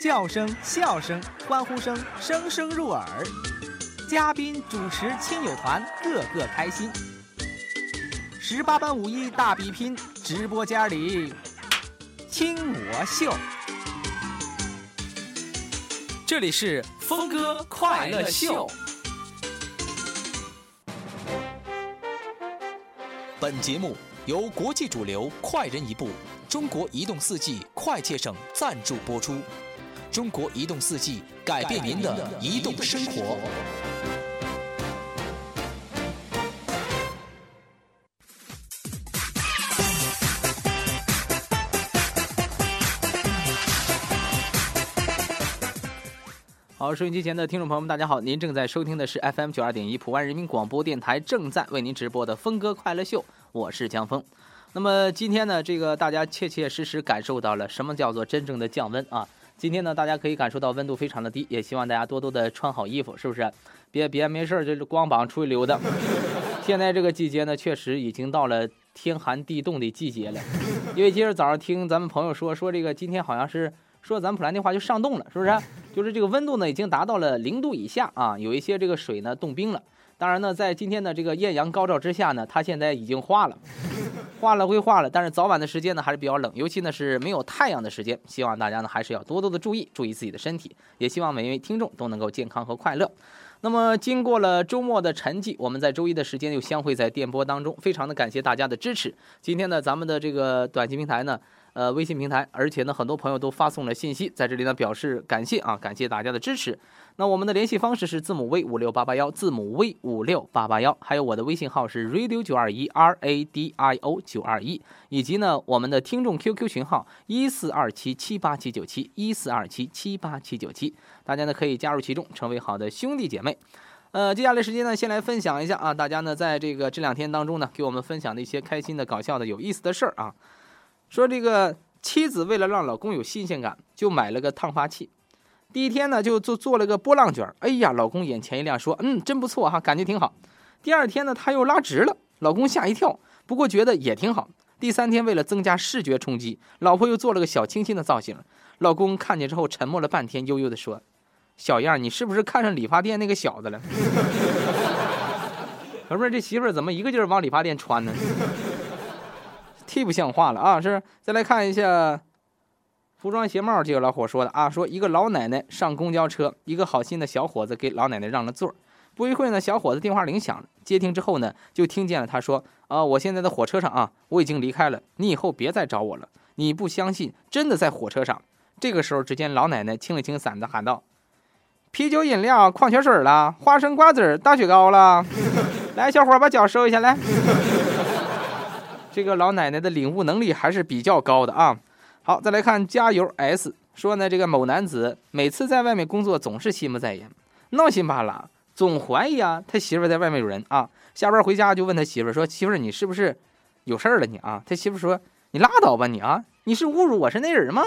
叫声、笑声、欢呼声，声声入耳。嘉宾、主持、亲友团，个个开心。十八般武艺大比拼，直播间里听我秀。这里是峰哥快乐秀。本节目由国际主流快人一步、中国移动四 G 快捷省赞助播出。中国移动四 G 改变您的移动生活。好，收音机前的听众朋友们，大家好，您正在收听的是 FM 九二点一普万人民广播电台正在为您直播的峰哥快乐秀，我是江峰。那么今天呢，这个大家切切实实感受到了什么叫做真正的降温啊？今天呢，大家可以感受到温度非常的低，也希望大家多多的穿好衣服，是不是？别别没事就是光膀出去溜达。现在这个季节呢，确实已经到了天寒地冻的季节了。因为今儿早上听咱们朋友说，说这个今天好像是说咱们普兰的话就上冻了，是不是？就是这个温度呢，已经达到了零度以下啊，有一些这个水呢冻冰了。当然呢，在今天的这个艳阳高照之下呢，它现在已经化了，化了归化了，但是早晚的时间呢还是比较冷，尤其呢是没有太阳的时间。希望大家呢还是要多多的注意，注意自己的身体，也希望每一位听众都能够健康和快乐。那么经过了周末的沉寂，我们在周一的时间又相会在电波当中，非常的感谢大家的支持。今天呢，咱们的这个短期平台呢。呃，微信平台，而且呢，很多朋友都发送了信息，在这里呢表示感谢啊，感谢大家的支持。那我们的联系方式是字母 V 五六八八幺，字母 V 五六八八幺，还有我的微信号是 radio 九二一 R A D I O 九二一，以及呢我们的听众 QQ 群号一四二七七八七九七一四二七七八七九七，大家呢可以加入其中，成为好的兄弟姐妹。呃，接下来时间呢，先来分享一下啊，大家呢在这个这两天当中呢，给我们分享的一些开心的、搞笑的、有意思的事儿啊。说这个妻子为了让老公有新鲜感，就买了个烫发器。第一天呢，就做做了个波浪卷。哎呀，老公眼前一亮，说：“嗯，真不错哈，感觉挺好。”第二天呢，他又拉直了，老公吓一跳，不过觉得也挺好。第三天，为了增加视觉冲击，老婆又做了个小清新的造型。老公看见之后，沉默了半天，悠悠地说：“小样，你是不是看上理发店那个小子了？”可不是，这媳妇儿怎么一个劲儿往理发店穿呢？忒不像话了啊！是，再来看一下，服装鞋帽这个老伙说的啊，说一个老奶奶上公交车，一个好心的小伙子给老奶奶让了座不一会呢，小伙子电话铃响了，接听之后呢，就听见了他说：“啊，我现在在火车上啊，我已经离开了，你以后别再找我了。”你不相信，真的在火车上。这个时候，只见老奶奶清了清嗓子，喊道：“啤酒、饮料、矿泉水了，花生、瓜子、大雪糕了，来，小伙把脚收一下来。”这个老奶奶的领悟能力还是比较高的啊！好，再来看加油 S 说呢，这个某男子每次在外面工作总是心不在焉，闹心巴拉，总怀疑啊他媳妇在外面有人啊。下班回家就问他媳妇说：“媳妇，你是不是有事儿了你啊？”他媳妇说：“你拉倒吧你啊，你是侮辱我是那人吗？”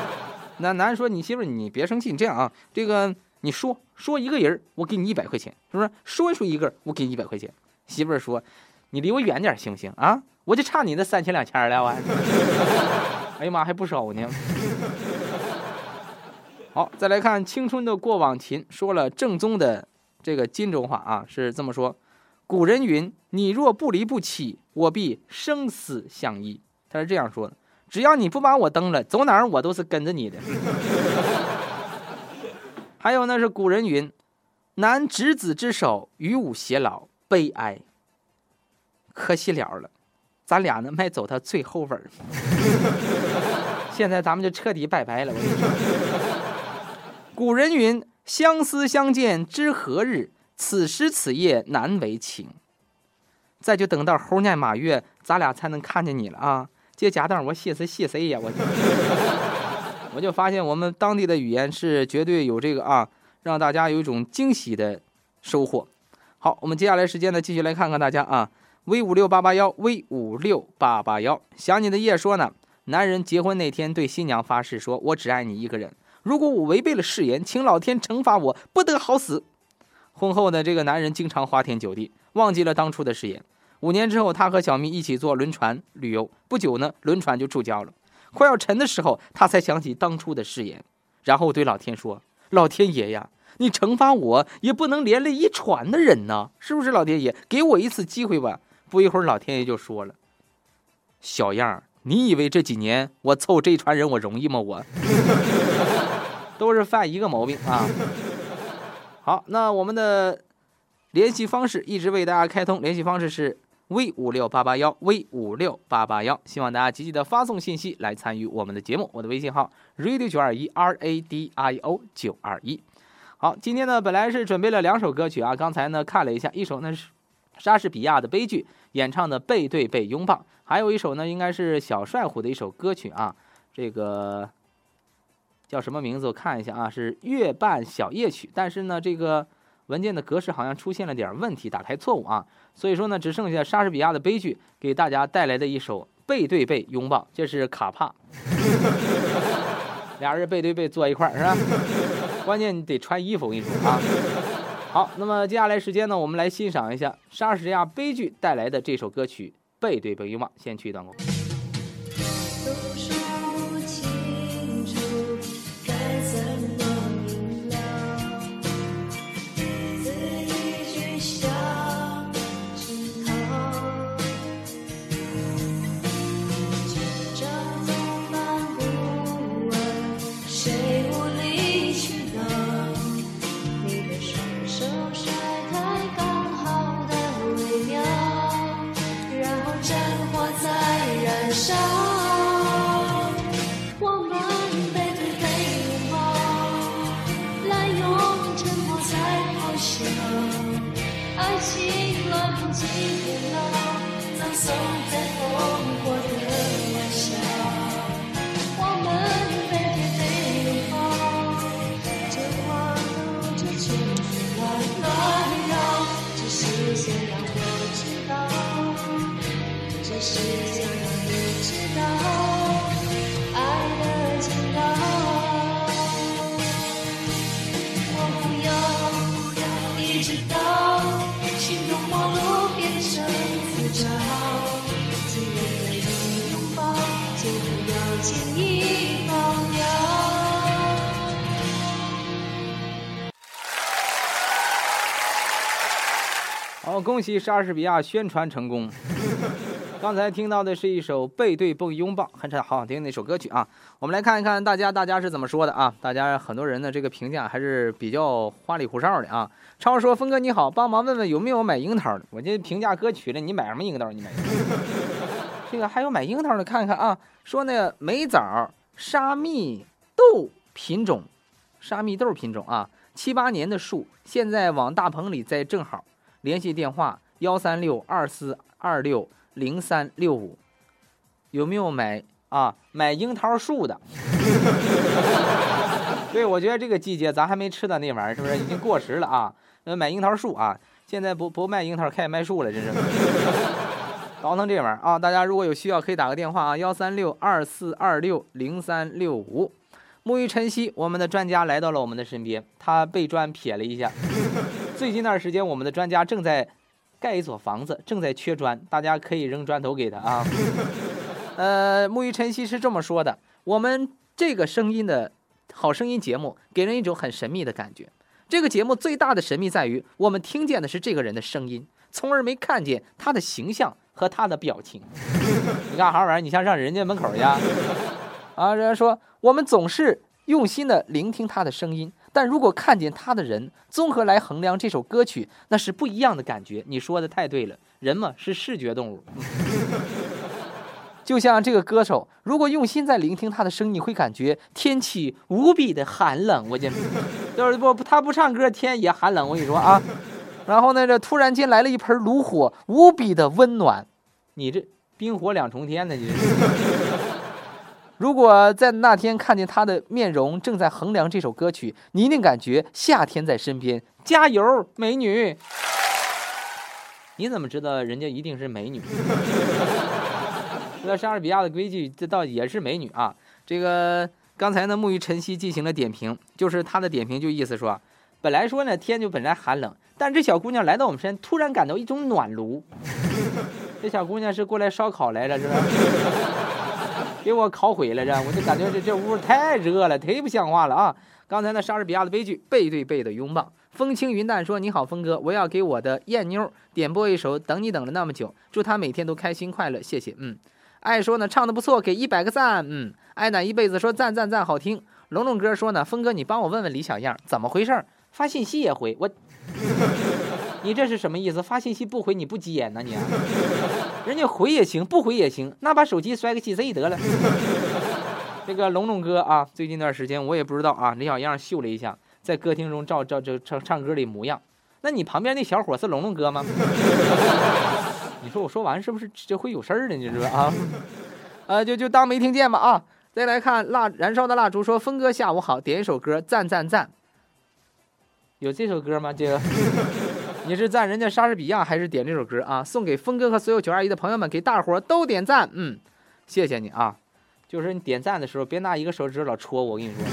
那男人说：“你媳妇你别生气，你这样啊，这个你说说一个人我给你一百块钱，是不是？说出一个我给你一百块钱。”媳妇说。你离我远点行不行啊？我就差你那三千两千了，我。哎呀妈，还不少呢。好，再来看青春的过往琴，说了正宗的这个荆州话啊，是这么说：古人云，你若不离不弃，我必生死相依。他是这样说的：只要你不把我蹬了，走哪儿我都是跟着你的。还有呢，是古人云，男执子之手，与吾偕老，悲哀。可惜了了，咱俩呢没走到最后份儿。现在咱们就彻底拜拜了。古人云：“相思相见知何日？此时此夜难为情。”再就等到猴年马月，咱俩才能看见你了啊！这家当我谢谁谢谁呀？我 我就发现我们当地的语言是绝对有这个啊，让大家有一种惊喜的收获。好，我们接下来时间呢，继续来看看大家啊。V 五六八八幺，V 五六八八幺，想你的夜说呢。男人结婚那天对新娘发誓说：“我只爱你一个人。如果我违背了誓言，请老天惩罚我，不得好死。”婚后呢，这个男人经常花天酒地，忘记了当初的誓言。五年之后，他和小蜜一起坐轮船旅游。不久呢，轮船就触礁了。快要沉的时候，他才想起当初的誓言，然后对老天说：“老天爷呀，你惩罚我也不能连累一船的人呢，是不是？老天爷，给我一次机会吧。”不一会儿，老天爷就说了：“小样儿，你以为这几年我凑这船人我容易吗？我都是犯一个毛病啊。”好，那我们的联系方式一直为大家开通，联系方式是 V 五六八八幺 V 五六八八幺，希望大家积极的发送信息来参与我们的节目。我的微信号 radio 九二一 R A D I O 九二一。好，今天呢本来是准备了两首歌曲啊，刚才呢看了一下，一首呢是莎士比亚的悲剧。演唱的背对背拥抱，还有一首呢，应该是小帅虎的一首歌曲啊，这个叫什么名字？我看一下啊，是月半小夜曲。但是呢，这个文件的格式好像出现了点问题，打开错误啊。所以说呢，只剩下莎士比亚的悲剧给大家带来的一首背对背拥抱，这是卡帕，俩人背对背坐一块儿是吧？关键你得穿衣服，我跟你说啊。好，那么接下来时间呢，我们来欣赏一下莎士比亚悲剧带来的这首歌曲《背对背拥抱》。先去一段路。恭喜莎士比亚宣传成功。刚才听到的是一首背对背拥抱，很好好听那首歌曲啊。我们来看一看大家大家是怎么说的啊？大家很多人的这个评价还是比较花里胡哨的啊。超说：“峰哥你好，帮忙问问有没有买樱桃的？我这评价歌曲了，你买什么樱桃？你买 这个还有买樱桃的，看看啊。说那个梅枣沙蜜豆品种，沙蜜豆品种啊，七八年的树，现在往大棚里栽正好。联系电话幺三六二四二六。”零三六五，有没有买啊？买樱桃树的？对，我觉得这个季节咱还没吃到那玩意儿，是不是已经过时了啊？呃，买樱桃树啊，现在不不卖樱桃，开始卖树了，真是。倒腾这玩意儿啊！大家如果有需要，可以打个电话啊，幺三六二四二六零三六五。沐浴晨曦，我们的专家来到了我们的身边，他被砖撇了一下。最近段时间，我们的专家正在。盖一所房子正在缺砖，大家可以扔砖头给他啊。呃，沐浴晨曦是这么说的：我们这个声音的好声音节目给人一种很神秘的感觉。这个节目最大的神秘在于，我们听见的是这个人的声音，从而没看见他的形象和他的表情。你干啥玩意儿？你像上人家门口去啊？人家说我们总是用心的聆听他的声音。但如果看见他的人，综合来衡量这首歌曲，那是不一样的感觉。你说的太对了，人嘛是视觉动物。就像这个歌手，如果用心在聆听他的声音，你会感觉天气无比的寒冷。我讲，就是不他不唱歌，天也寒冷。我跟你说啊，然后呢，这突然间来了一盆炉火，无比的温暖。你这冰火两重天呢？你。如果在那天看见他的面容正在衡量这首歌曲，你一定感觉夏天在身边。加油，美女！你怎么知道人家一定是美女？那莎士比亚的规矩，这倒也是美女啊。这个刚才呢，沐浴晨曦进行了点评，就是他的点评就意思说，本来说呢天就本来寒冷，但这小姑娘来到我们身边，突然感到一种暖炉。这小姑娘是过来烧烤来了，是吧？给我烤毁了，这我就感觉这这屋太热了，忒不像话了啊！刚才那莎士比亚的悲剧，背对背的拥抱。风轻云淡说：“你好，峰哥，我要给我的艳妞点播一首《等你等了那么久》，祝她每天都开心快乐，谢谢。”嗯，爱说呢，唱的不错，给一百个赞。嗯，爱奶一辈子说赞赞赞，好听。龙龙哥说呢，峰哥你帮我问问李小样怎么回事？发信息也回我，你这是什么意思？发信息不回你不急眼呢你？人家回也行，不回也行，那把手机摔个稀碎得了。这个龙龙哥啊，最近一段时间我也不知道啊，李小样秀了一下。在歌厅中照照这唱唱歌的模样，那你旁边那小伙是龙龙哥吗？你说我说完是不是这会有事儿呢？你说啊？呃，就就当没听见吧啊！再来看蜡燃烧的蜡烛，说峰哥下午好，点一首歌，赞赞赞。有这首歌吗？这个你是赞人家莎士比亚还是点这首歌啊？送给峰哥和所有九二一的朋友们，给大伙都点赞。嗯，谢谢你啊！就是你点赞的时候别拿一个手指老戳我，我跟你说。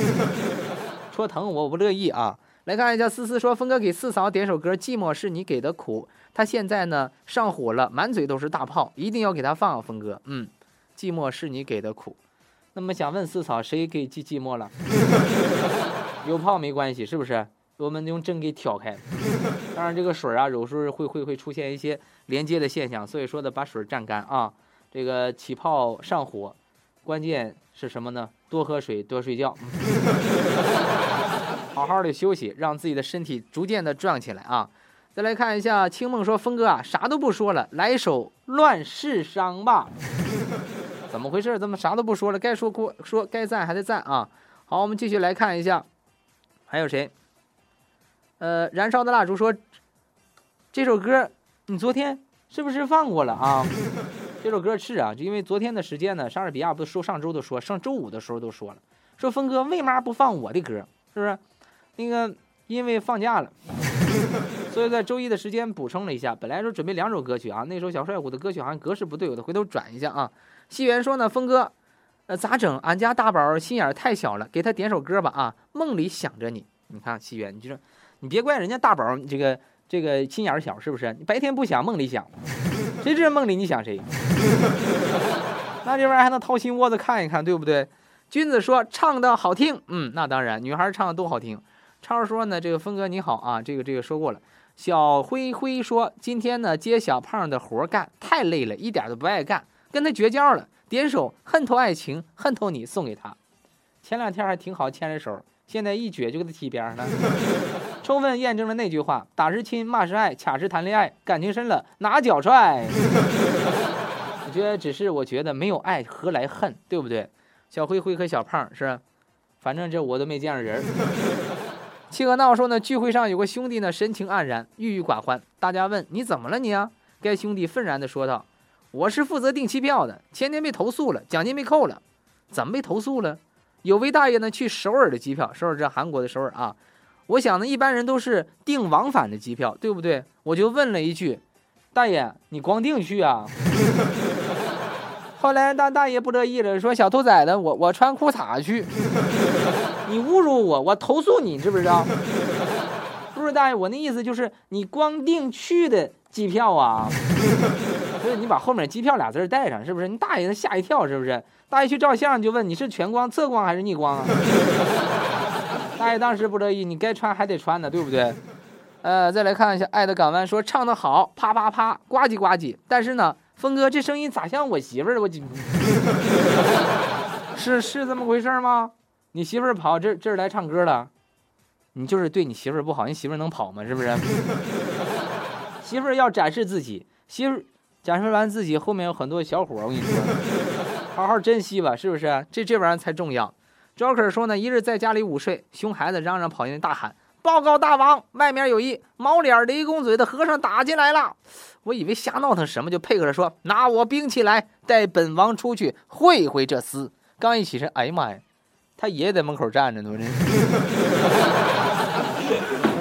戳疼我我不乐意啊！来看一下思思说，峰哥给四嫂点首歌，《寂寞是你给的苦》。他现在呢上火了，满嘴都是大泡，一定要给他放。峰哥，嗯，寂寞是你给的苦。那么想问四嫂，谁给寂寂寞了？有泡没关系，是不是？我们用针给挑开。当然这个水啊，有时候会会会出现一些连接的现象，所以说的把水蘸干啊。这个起泡上火，关键是什么呢？多喝水，多睡觉。好好的休息，让自己的身体逐渐的壮起来啊！再来看一下，青梦说：“峰哥啊，啥都不说了，来一首《乱世伤》吧。”怎么回事？怎么啥都不说了？该说说，该赞还得赞啊！好，我们继续来看一下，还有谁？呃，燃烧的蜡烛说：“这首歌你昨天是不是放过了啊？” 这首歌是啊，就因为昨天的时间呢，莎士比亚不是说上周都说，上周五的时候都说了，说峰哥为嘛不放我的歌？是不是？那个因为放假了，所以在周一的时间补充了一下。本来说准备两首歌曲啊，那首小帅虎的歌曲好像格式不对，我得回头转一下啊。西元说呢，峰哥，呃，咋整？俺家大宝心眼太小了，给他点首歌吧啊。梦里想着你，你看西元，你就说你别怪人家大宝这个这个心眼小，是不是？你白天不想，梦里想，谁知道梦里你想谁？那这玩意儿还能掏心窝子看一看，对不对？君子说唱的好听，嗯，那当然，女孩唱的都好听。超说呢，这个峰哥你好啊，这个这个说过了。小灰灰说今天呢接小胖的活干太累了，一点都不爱干，跟他绝交了。点首《恨透爱情恨透你》送给他。前两天还挺好牵着手，现在一撅就给他踢边上了。充分验证了那句话：打是亲，骂是爱，卡是谈恋爱，感情深了拿脚踹。我觉得只是我觉得没有爱何来恨，对不对？小灰灰和小胖是，反正这我都没见着人。七哥闹说呢，聚会上有个兄弟呢，神情黯然，郁郁寡欢。大家问你怎么了你啊？该兄弟愤然地说道：“我是负责订机票的，前天被投诉了，奖金被扣了。怎么被投诉了？有位大爷呢去首尔的机票，首尔这韩国的首尔啊。我想呢，一般人都是订往返的机票，对不对？我就问了一句，大爷，你光订去啊？” 后来大大爷不乐意了，说：“小兔崽子，我我穿裤衩去，你侮辱我，我投诉你，知不知道？不是大爷，我那意思就是你光订去的机票啊，所 以你把后面机票俩字带上，是不是？你大爷他吓一跳，是不是？大爷去照相就问你是全光、侧光还是逆光啊？大爷当时不乐意，你该穿还得穿的，对不对？呃，再来看一下《爱的港湾》，说唱的好，啪啪啪，呱唧呱唧，但是呢。”峰哥，这声音咋像我媳妇儿？我 是是这么回事吗？你媳妇儿跑这这儿来唱歌了，你就是对你媳妇儿不好。你媳妇儿能跑吗？是不是？媳妇儿要展示自己，媳妇儿展示完自己，后面有很多小伙儿。我跟你说，好好珍惜吧，是不是？这这玩意儿才重要。Joker 说呢，一日在家里午睡，熊孩子嚷嚷跑进来大喊。报告大王，外面有一毛脸雷公嘴的和尚打进来了。我以为瞎闹腾什么，就配合着说：“拿我兵器来，带本王出去会会这厮。”刚一起身，哎呀妈呀，他爷爷在门口站着呢，这是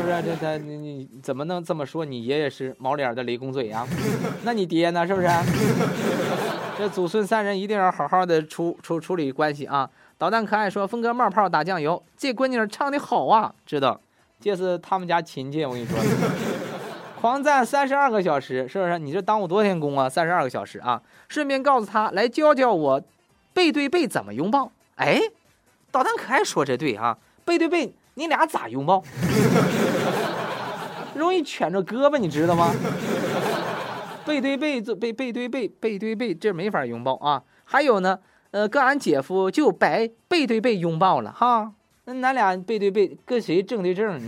不是？这他你你怎么能这么说？你爷爷是毛脸的雷公嘴呀？那你爹呢？是不是？这祖孙三人一定要好好的处处处理关系啊！导弹可爱说：“峰哥冒泡打酱油，这闺女唱的好啊，知道。”这是他们家亲戚，我跟你说，狂赞三十二个小时，是不是？你这耽误多少天工啊？三十二个小时啊！顺便告诉他来教教我，背对背怎么拥抱？哎，导弹可爱说这对啊，背对背你俩咋拥抱？容易蜷着胳膊，你知道吗？背对背这背背对背背对背这没法拥抱啊。还有呢，呃，跟俺姐夫就白背对背拥抱了哈。那咱俩背对背跟谁正对正？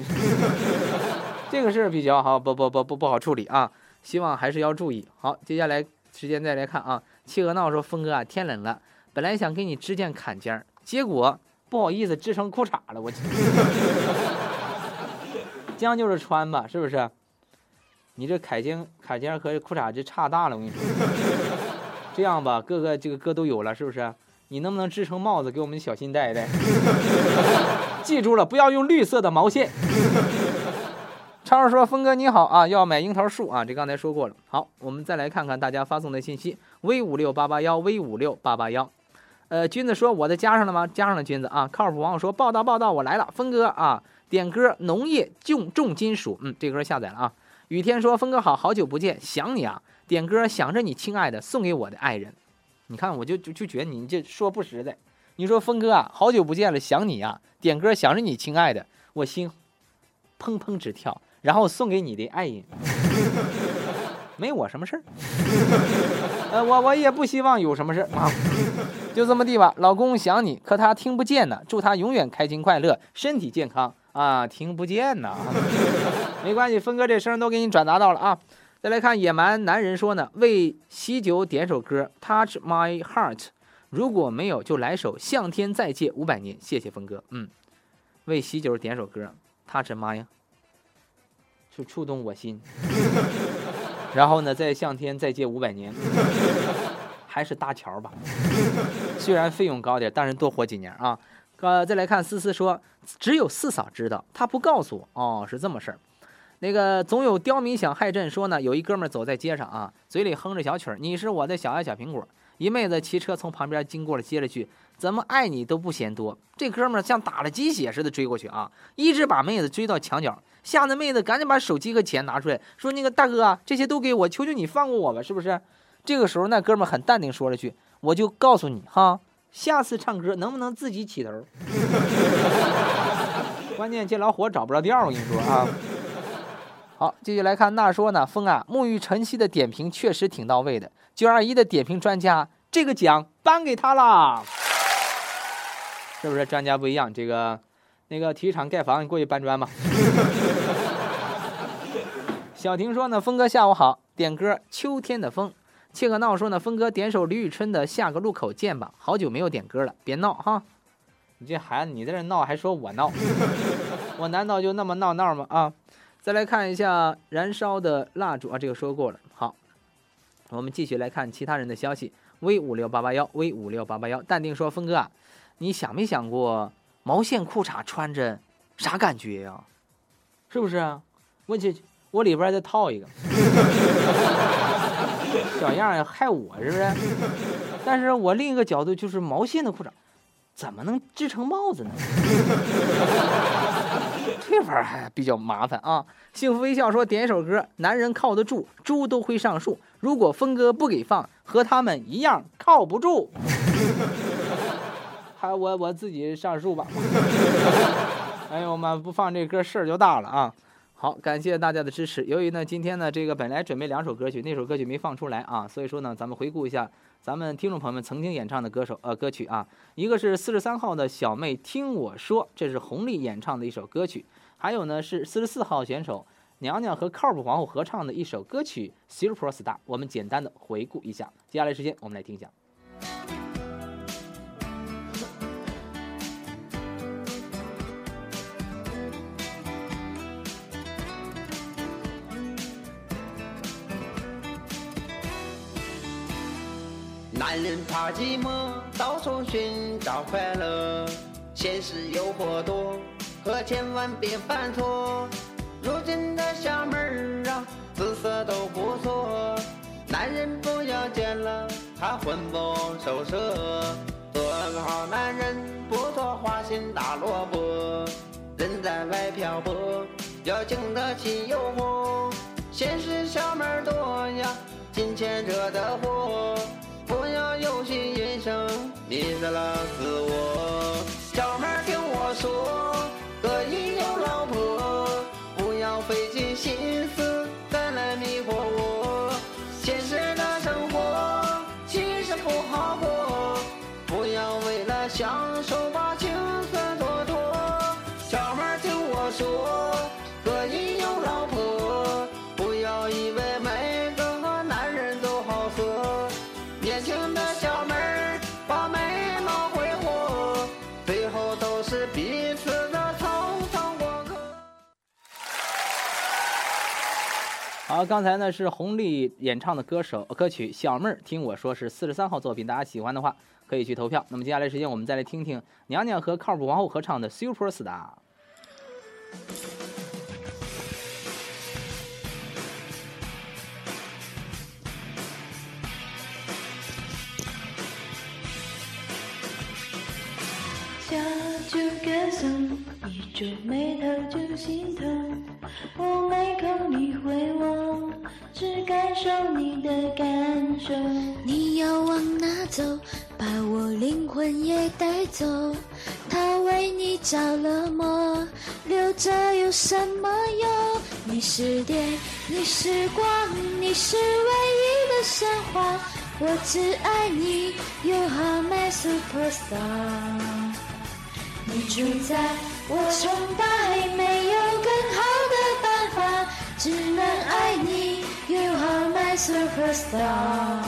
这个事儿比较好，不不不不不好处理啊。希望还是要注意。好，接下来时间再来看啊。企鹅闹说：“峰哥啊，天冷了，本来想给你织件坎肩儿，结果不好意思织成裤衩了。我 将就着穿吧，是不是？你这坎肩坎肩和裤衩这差大了。我跟你说，这样吧，各个这个歌都有了，是不是？你能不能织成帽子给我们小新戴戴？记住了，不要用绿色的毛线。”超说：“峰哥你好啊，要买樱桃树啊，这刚才说过了。好，我们再来看看大家发送的信息：V 五六八八幺，V 五六八八幺。呃，君子说我的加上了吗？加上了，君子啊。靠谱网友说报道报道，我来了。峰哥啊，点歌农业重重金属，嗯，这歌下载了啊。雨天说峰哥好好久不见，想你啊。点歌想着你亲爱的，送给我的爱人。你看我就就就觉得你这说不实在。你说峰哥啊，好久不见了，想你呀。点歌想着你亲爱的，我心砰砰直跳。”然后送给你的爱人，没我什么事儿，呃，我我也不希望有什么事儿啊，就这么地吧。老公想你，可他听不见呢。祝他永远开心快乐，身体健康啊！听不见呢，没关系，峰哥这声都给你转达到了啊。再来看野蛮男人说呢，为喜酒点首歌，Touch My Heart。如果没有，就来首向天再借五百年。谢谢峰哥，嗯，为喜酒点首歌，Touch My。就触动我心，然后呢，再向天再借五百年，还是搭桥吧。虽然费用高点，但是多活几年啊。呃，再来看思思说，只有四嫂知道，她不告诉我。哦，是这么事儿。那个总有刁民想害朕说呢，有一哥们走在街上啊，嘴里哼着小曲儿，你是我的小爱小苹果。一妹子骑车从旁边经过了，接了句。怎么爱你都不嫌多，这哥们像打了鸡血似的追过去啊，一直把妹子追到墙角，吓得妹子赶紧把手机和钱拿出来，说：“那个大哥，这些都给我，求求你放过我吧，是不是？”这个时候，那哥们很淡定说了句：“我就告诉你哈，下次唱歌能不能自己起头？关键这老火找不着调，我跟你说啊。好，继续来看，那说呢，风啊，沐浴晨曦的点评确实挺到位的，九二一的点评专家，这个奖颁给他了。是不是专家不一样？这个，那个体育场盖房，你过去搬砖吧。小婷说呢，峰哥下午好，点歌《秋天的风》。切克闹说呢，峰哥点首李宇春的《下个路口见》吧，好久没有点歌了，别闹哈。你这孩子，你在这闹还说我闹，我难道就那么闹闹吗？啊，再来看一下燃烧的蜡烛啊，这个说过了。好，我们继续来看其他人的消息。V 五六八八幺，V 五六八八幺，淡定说，峰哥啊。你想没想过毛线裤衩穿着啥感觉呀？是不是啊？我去我里边再套一个，小样害我是不是？但是我另一个角度就是毛线的裤衩怎么能织成帽子呢？这玩意儿还比较麻烦啊！幸福微笑说点一首歌，男人靠得住，猪都会上树。如果峰哥不给放，和他们一样靠不住。还我我自己上树吧。哎呦妈，不放这歌事儿就大了啊！好，感谢大家的支持。由于呢，今天呢，这个本来准备两首歌曲，那首歌曲没放出来啊，所以说呢，咱们回顾一下咱们听众朋友们曾经演唱的歌手呃歌曲啊，一个是四十三号的小妹听我说，这是红丽演唱的一首歌曲；还有呢是四十四号选手娘娘和靠谱皇后合唱的一首歌曲《Super Star》。我们简单的回顾一下，接下来时间我们来听一下。男人怕寂寞，到处寻找快乐。现实诱惑多，可千万别犯错。如今的小妹儿啊，姿色都不错。男人不要见了，他魂不守舍。做个好男人，不做花心大萝卜。人在外漂泊，要经得起诱惑。现实小妹儿多呀，金钱惹的祸。不要有心人生迷失了自我。小妹儿听我说，刚才呢是红丽演唱的歌手歌曲《小妹儿听我说》是四十三号作品，大家喜欢的话可以去投票。那么接下来时间我们再来听听娘娘和靠谱王后合唱的《Super Star》。一皱眉头就心疼。我没空理会我，只感受你的感受。你要往哪走？把我灵魂也带走。他为你着了魔，留着有什么用？你是电，你是光，你是唯一的神话。我只爱你，You are my superstar。你主宰，我崇拜，没有更好的办法，只能爱你。You are my superstar。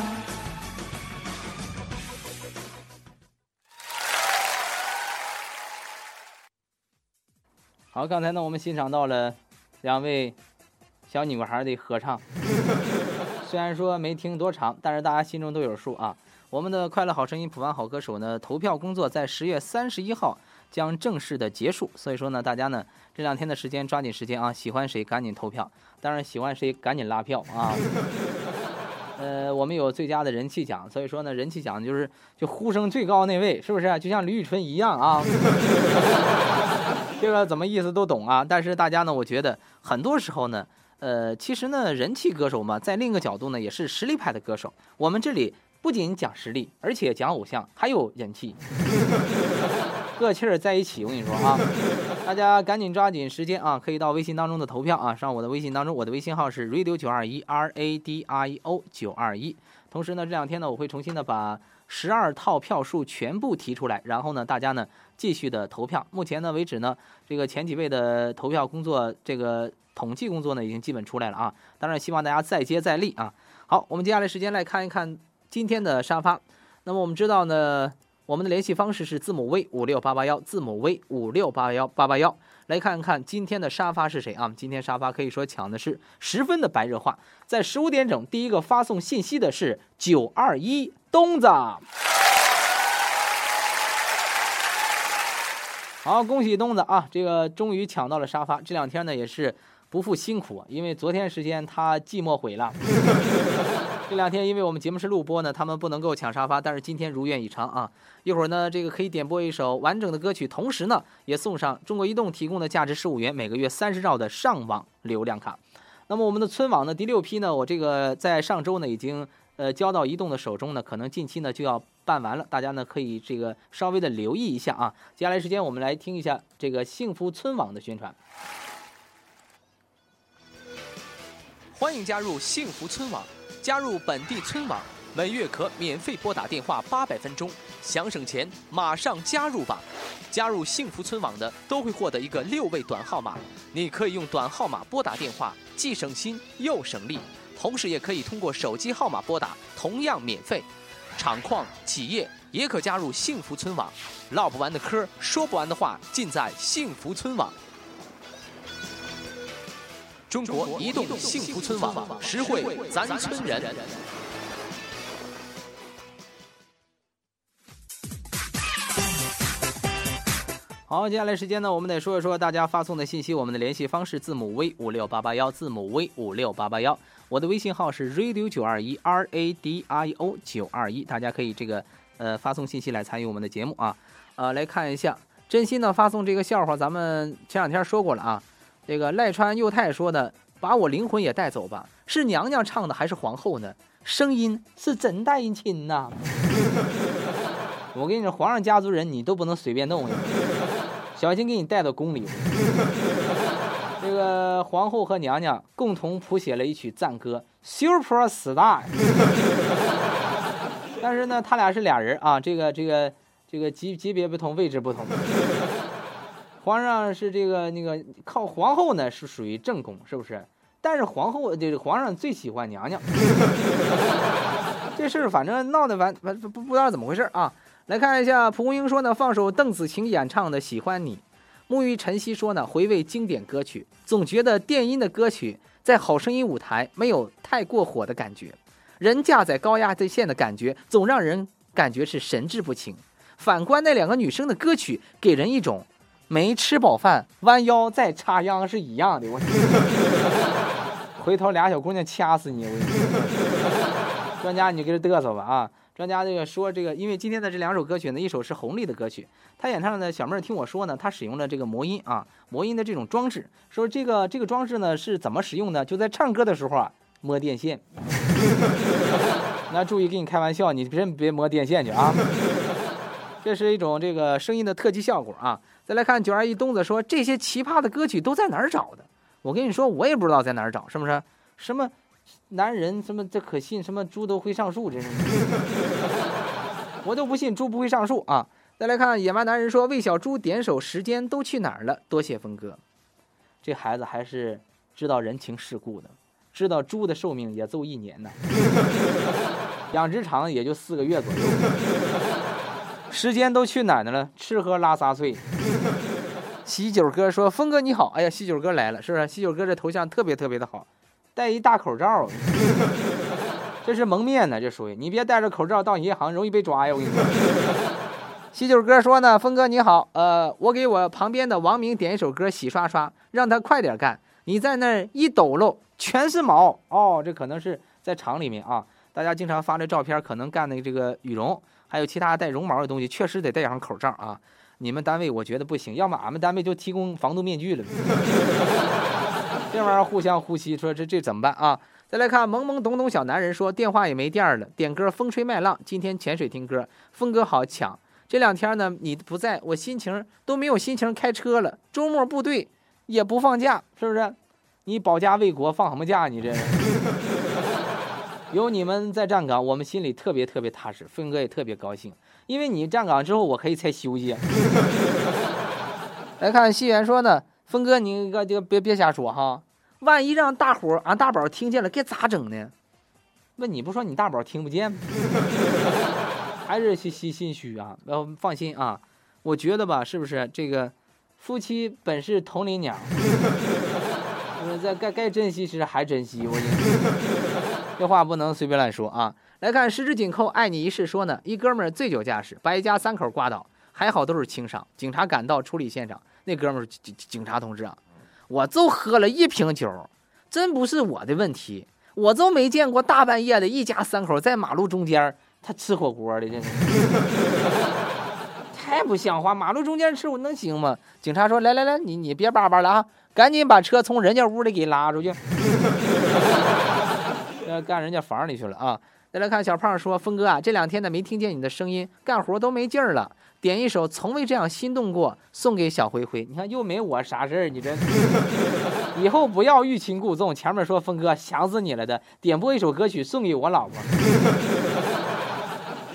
好，刚才呢我们欣赏到了两位小女孩的合唱，虽然说没听多长，但是大家心中都有数啊。我们的快乐好声音普凡好歌手呢，投票工作在十月三十一号将正式的结束，所以说呢，大家呢这两天的时间抓紧时间啊，喜欢谁赶紧投票，当然喜欢谁赶紧拉票啊。呃，我们有最佳的人气奖，所以说呢，人气奖就是就呼声最高那位，是不是？就像李宇春一样啊。这个怎么意思都懂啊，但是大家呢，我觉得很多时候呢，呃，其实呢，人气歌手嘛，在另一个角度呢，也是实力派的歌手。我们这里不仅讲实力，而且讲偶像，还有人气，各气儿在一起。我跟你说啊，大家赶紧抓紧时间啊，可以到微信当中的投票啊，上我的微信当中，我的微信号是 radio 九二一 r a d i o 九二一。同时呢，这两天呢，我会重新的把十二套票数全部提出来，然后呢，大家呢继续的投票。目前呢为止呢，这个前几位的投票工作，这个统计工作呢已经基本出来了啊。当然，希望大家再接再厉啊。好，我们接下来时间来看一看今天的沙发。那么我们知道呢，我们的联系方式是字母 V 五六八八幺，字母 V 五六八幺八八幺。来看看今天的沙发是谁啊？今天沙发可以说抢的是十分的白热化。在十五点整，第一个发送信息的是九二一东子。好，恭喜东子啊！这个终于抢到了沙发。这两天呢也是不负辛苦，因为昨天时间他寂寞毁了。这两天因为我们节目是录播呢，他们不能够抢沙发，但是今天如愿以偿啊！一会儿呢，这个可以点播一首完整的歌曲，同时呢，也送上中国移动提供的价值十五元、每个月三十兆的上网流量卡。那么我们的村网呢，第六批呢，我这个在上周呢已经呃交到移动的手中呢，可能近期呢就要办完了，大家呢可以这个稍微的留意一下啊。接下来时间我们来听一下这个幸福村网的宣传。欢迎加入幸福村网，加入本地村网，每月可免费拨打电话八百分钟，想省钱马上加入吧！加入幸福村网的都会获得一个六位短号码，你可以用短号码拨打电话，既省心又省力，同时也可以通过手机号码拨打，同样免费。厂矿、企业也可加入幸福村网，唠不完的嗑，说不完的话，尽在幸福村网。中国移动幸福村网，实惠咱村人。好，接下来时间呢，我们得说一说大家发送的信息。我们的联系方式字母 V 五六八八幺，字母 V 五六八八幺。我的微信号是 radio 九二一 R A D I O 九二一，大家可以这个呃发送信息来参与我们的节目啊。呃，来看一下，真心呢发送这个笑话，咱们前两天说过了啊。这个赖川佑太说的，把我灵魂也带走吧，是娘娘唱的还是皇后呢？声音是真带人亲呐。我跟你说，皇上家族人你都不能随便动呀，小心给你带到宫里。这个皇后和娘娘共同谱写了一曲赞歌《Super Star》，但是呢，他俩是俩人啊，这个这个这个级级别不同，位置不同。皇上是这个那个靠皇后呢，是属于正宫，是不是？但是皇后这皇上最喜欢娘娘，这事儿反正闹得完完不不知道怎么回事啊。来看一下，蒲公英说呢，放首邓紫棋演唱的《喜欢你》。沐浴晨曦说呢，回味经典歌曲，总觉得电音的歌曲在好声音舞台没有太过火的感觉，人架在高压在线的感觉总让人感觉是神志不清。反观那两个女生的歌曲，给人一种没吃饱饭弯腰再插秧是一样的。我 回头俩小姑娘掐死你！我专家，你就给这嘚瑟吧啊！专家这个说这个，因为今天的这两首歌曲呢，一首是红利的歌曲，他演唱的小妹儿听我说呢，他使用了这个魔音啊，魔音的这种装置，说这个这个装置呢是怎么使用的？就在唱歌的时候啊，摸电线。那注意，跟你开玩笑，你别别摸电线去啊！这是一种这个声音的特技效果啊。再来看九二一东子说，这些奇葩的歌曲都在哪儿找的？我跟你说，我也不知道在哪儿找，是不是？什么男人什么这可信？什么猪都会上树？这是，我都不信猪不会上树啊！再来看野蛮男人说，为小猪点首《时间都去哪儿了》，多谢峰哥。这孩子还是知道人情世故的，知道猪的寿命也就一年呢，养殖场也就四个月左右。时间都去哪儿了？吃喝拉撒睡。喜酒哥说：“峰哥你好，哎呀，喜酒哥来了，是不是？喜酒哥这头像特别特别的好，戴一大口罩，这是蒙面呢，这属于你别戴着口罩到银行容易被抓呀，我跟你说。”喜酒哥说呢：“峰哥你好，呃，我给我旁边的王明点一首歌，洗刷刷，让他快点干。你在那一抖搂，全是毛哦，这可能是在厂里面啊，大家经常发这照片，可能干的这个羽绒，还有其他带绒毛的东西，确实得戴上口罩啊。”你们单位我觉得不行，要么俺们单位就提供防毒面具了。这玩意儿互相呼吸，说这这怎么办啊？再来看懵懵懂懂小男人说电话也没电了，点歌风吹麦浪。今天潜水听歌，峰哥好抢。这两天呢你不在我心情都没有心情开车了。周末部队也不放假，是不是？你保家卫国放什么假？你这 有你们在站岗，我们心里特别特别踏实，峰哥也特别高兴。因为你站岗之后，我可以才休息。来看西元说呢，峰哥，你个就别别瞎说哈，万一让大伙俺大宝听见了，该咋整呢？那你不说你大宝听不见吗？还是心心心虚啊？要放心啊，我觉得吧，是不是这个夫妻本是同林鸟，在该该珍惜时还珍惜。我这话不能随便乱说啊。来看十指紧扣，爱你一世。说呢，一哥们儿醉酒驾驶，把一家三口挂倒，还好都是轻伤。警察赶到处理现场，那哥们儿警警察同志啊，我就喝了一瓶酒，真不是我的问题，我都没见过大半夜的一家三口在马路中间他吃火锅的，这 太不像话。马路中间吃我能行吗？警察说，来来来，你你别叭叭了啊，赶紧把车从人家屋里给拉出去，要干人家房里去了啊。再来看小胖说：“峰哥啊，这两天呢没听见你的声音，干活都没劲儿了。点一首《从未这样心动过》，送给小灰灰。你看又没我啥事儿，你这 以后不要欲擒故纵。前面说峰哥想死你了的，点播一首歌曲送给我老婆。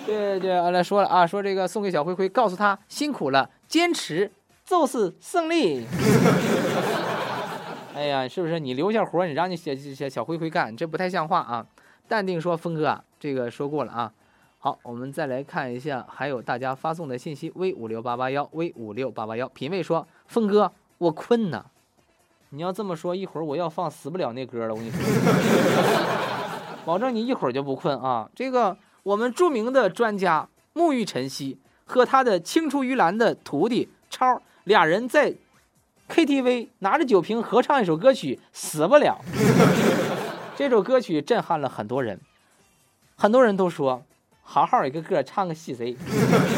对 对，来说了啊，说这个送给小灰灰，告诉他辛苦了，坚持就是胜利。哎呀，是不是你留下活你让你小小小灰灰干，这不太像话啊？淡定说峰哥啊。”这个说过了啊，好，我们再来看一下，还有大家发送的信息：v 五六八八幺，v 五六八八幺。品味说，峰哥，我困呢。你要这么说，一会儿我要放死不了那歌了，我跟你说，保证你一会儿就不困啊。这个我们著名的专家沐浴晨曦和他的青出于蓝的徒弟超俩人在 KTV 拿着酒瓶合唱一首歌曲《死不了》，这首歌曲震撼了很多人。很多人都说，好好一个歌唱个戏贼？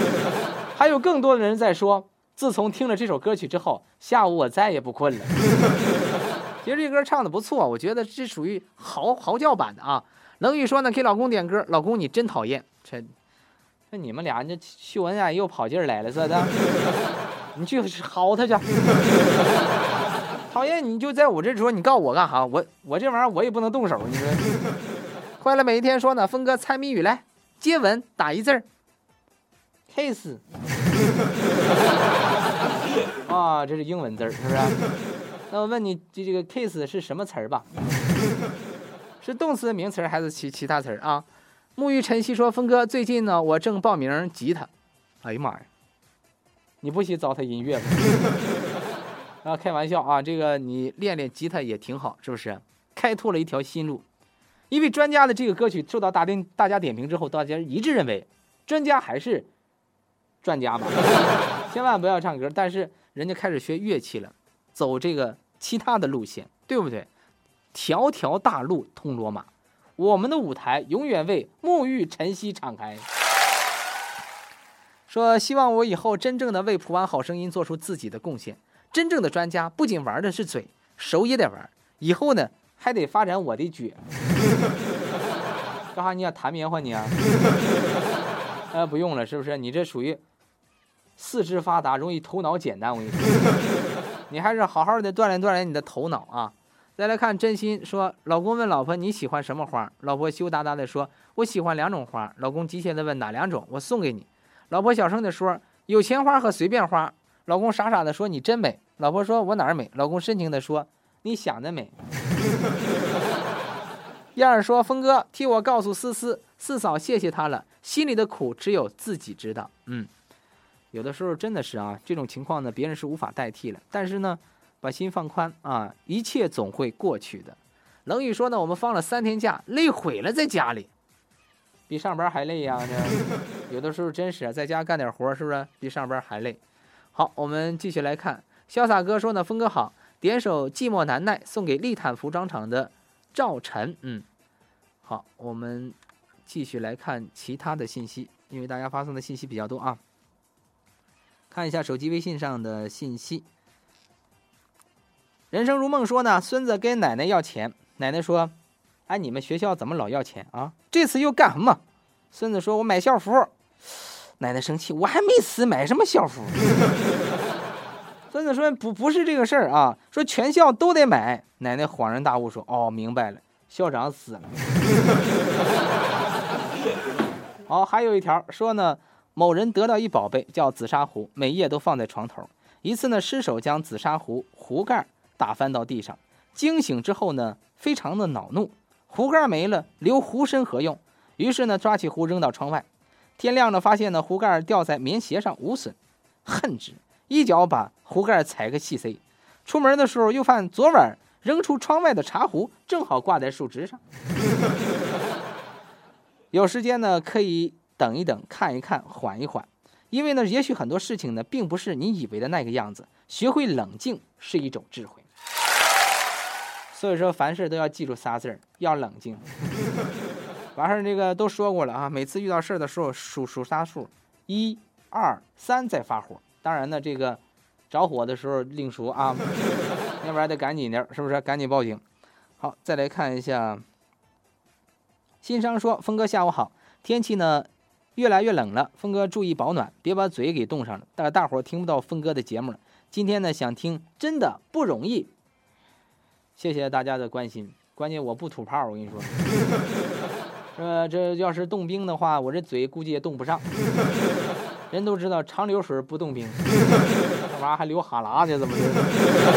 还有更多的人在说，自从听了这首歌曲之后，下午我再也不困了。其实这歌唱的不错，我觉得这属于嚎嚎叫版的啊。冷雨说呢，给老公点歌，老公你真讨厌。这，那你们俩这秀恩爱又跑劲儿来了似的，你去嚎他去。讨厌你就在我这说，你告我干哈？我我这玩意儿我也不能动手，你说。快乐每一天说呢，峰哥猜谜语来，接吻打一字儿，kiss。啊，这是英文字儿，是不是？那我问你，这这个 kiss 是什么词儿吧？是动词、名词还是其其他词儿啊？沐浴晨曦说：“峰哥，最近呢，我正报名吉他。哎呀妈呀，你不许糟蹋音乐？啊，开玩笑啊，这个你练练吉他也挺好，是不是？开拓了一条新路。因为专家的这个歌曲受到大点大家点评之后，大家一致认为，专家还是专家吧，千万不要唱歌。但是人家开始学乐器了，走这个其他的路线，对不对？条条大路通罗马。”我们的舞台永远为沐浴晨曦敞开。说希望我以后真正的为普安好声音做出自己的贡献。真正的专家不仅玩的是嘴，手也得玩。以后呢，还得发展我的脚。干啥？你要弹棉花你啊？呃，不用了，是不是？你这属于四肢发达，容易头脑简单。我跟你说，你还是好好的锻炼锻炼你的头脑啊。再来看真心说，老公问老婆你喜欢什么花？老婆羞答答的说，我喜欢两种花。老公急切的问哪两种？我送给你。老婆小声的说，有钱花和随便花。老公傻傻的说，你真美。老婆说，我哪儿美？老公深情的说，你想的美。燕儿说，峰哥替我告诉思思四嫂，谢谢她了，心里的苦只有自己知道。嗯，有的时候真的是啊，这种情况呢，别人是无法代替了，但是呢。把心放宽啊，一切总会过去的。冷雨说呢，我们放了三天假，累毁了，在家里，比上班还累呀。这有的时候真是在家干点活，是不是比上班还累？好，我们继续来看，潇洒哥说呢，峰哥好，点首寂寞难耐送给利坦服装厂的赵晨。嗯，好，我们继续来看其他的信息，因为大家发送的信息比较多啊。看一下手机微信上的信息。人生如梦说呢，孙子跟奶奶要钱，奶奶说：“哎，你们学校怎么老要钱啊？这次又干什么？”孙子说：“我买校服。”奶奶生气：“我还没死，买什么校服？” 孙子说：“不，不是这个事儿啊，说全校都得买。”奶奶恍然大悟说：“哦，明白了，校长死了。”好，还有一条说呢，某人得到一宝贝叫紫砂壶，每夜都放在床头。一次呢，失手将紫砂壶壶盖。打翻到地上，惊醒之后呢，非常的恼怒，壶盖没了，留壶身何用？于是呢，抓起壶扔到窗外。天亮了，发现呢，壶盖掉在棉鞋上无损，恨之，一脚把壶盖踩个细碎。出门的时候又犯昨晚扔出窗外的茶壶，正好挂在树枝上。有时间呢，可以等一等，看一看，缓一缓，因为呢，也许很多事情呢，并不是你以为的那个样子。学会冷静是一种智慧。所以说，凡事都要记住仨字儿，要冷静。完事儿，这个都说过了啊。每次遇到事儿的时候，数数仨数，一、二、三再发火。当然呢，这个着火的时候另说啊，要不然得赶紧点，是不是？赶紧报警。好，再来看一下。新商说：“峰哥下午好，天气呢越来越冷了，峰哥注意保暖，别把嘴给冻上了。大大伙儿听不到峰哥的节目了。今天呢，想听，真的不容易。”谢谢大家的关心，关键我不吐泡，我跟你说，呃这要是冻冰的话，我这嘴估计也冻不上。人都知道长流水不冻冰，这玩意儿还流哈喇子？怎么的？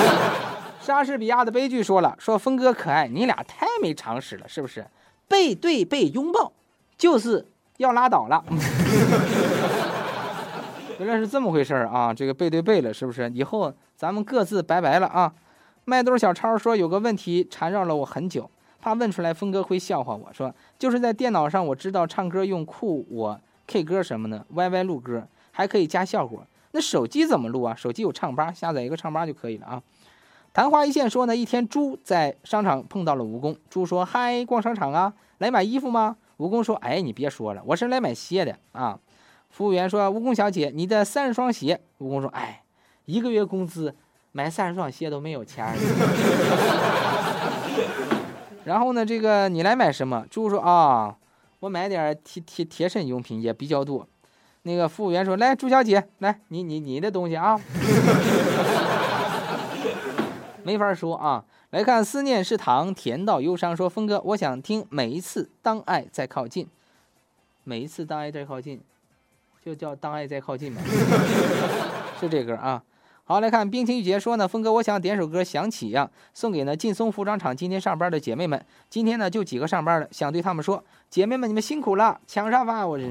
莎士比亚的悲剧说了，说峰哥可爱，你俩太没常识了，是不是？背对背拥抱，就是要拉倒了。原来是这么回事啊！这个背对背了，是不是？以后咱们各自拜拜了啊！麦兜小超说：“有个问题缠绕了我很久，怕问出来峰哥会笑话我。说就是在电脑上，我知道唱歌用酷我 K 歌什么的，YY 录歌还可以加效果。那手机怎么录啊？手机有唱吧，下载一个唱吧就可以了啊。”昙花一现说呢，一天猪在商场碰到了蜈蚣，猪说：“嗨，逛商场啊？来买衣服吗？”蜈蚣说：“哎，你别说了，我是来买鞋的啊。”服务员说：“蜈蚣小姐，你的三十双鞋。”蜈蚣说：“哎，一个月工资。”买三十双鞋都没有钱。然后呢，这个你来买什么？猪说啊，我买点贴贴贴身用品也比较多。那个服务员说，来，朱小姐，来，你你你的东西啊。没法说啊。来看思念是糖，甜到忧伤。说峰哥，我想听每一次当爱在靠近，每一次当爱在靠近，就叫当爱在靠近呗，是这歌啊。好，来看冰清玉洁说呢，峰哥，我想点首歌《想起》呀，送给呢劲松服装厂今天上班的姐妹们。今天呢就几个上班的，想对他们说，姐妹们你们辛苦了，抢沙发，我这。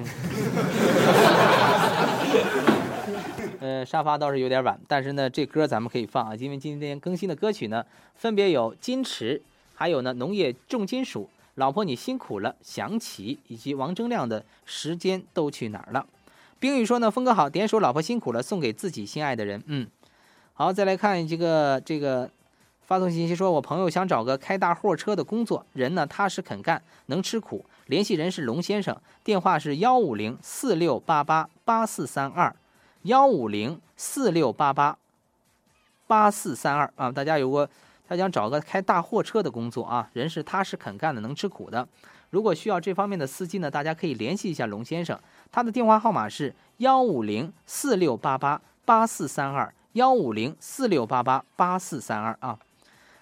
呃，沙发倒是有点晚，但是呢，这歌咱们可以放啊，因为今天更新的歌曲呢，分别有《矜持》，还有呢《农业重金属》，老婆你辛苦了，《想起》，以及王铮亮的《时间都去哪儿了》。冰雨说呢，峰哥好，点首《老婆辛苦了》，送给自己心爱的人。嗯。好，再来看这个这个发送信息，说我朋友想找个开大货车的工作，人呢踏实肯干，能吃苦。联系人是龙先生，电话是幺五零四六八八八四三二，幺五零四六八八八四三二啊。大家有个他想找个开大货车的工作啊，人是踏实肯干的，能吃苦的。如果需要这方面的司机呢，大家可以联系一下龙先生，他的电话号码是幺五零四六八八八四三二。幺五零四六八八八四三二啊，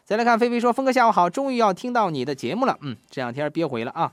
再来看菲菲说：“峰哥下午好，终于要听到你的节目了。嗯，这两天憋回了啊。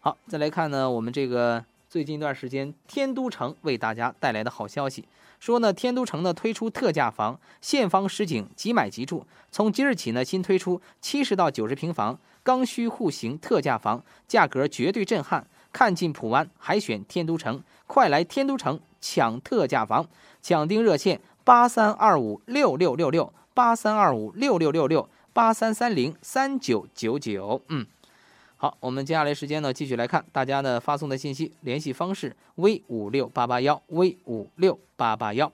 好，再来看呢，我们这个最近一段时间，天都城为大家带来的好消息，说呢，天都城呢推出特价房，现房实景，即买即住。从即日起呢，新推出七十到九十平方刚需户型特价房，价格绝对震撼。看尽普湾，还选天都城，快来天都城抢特价房，抢订热线。”八三二五六六六六八三二五六六六六八三三零三九九九，嗯，好，我们接下来时间呢，继续来看大家呢发送的信息，联系方式 v 五六八八幺 v 五六八八幺。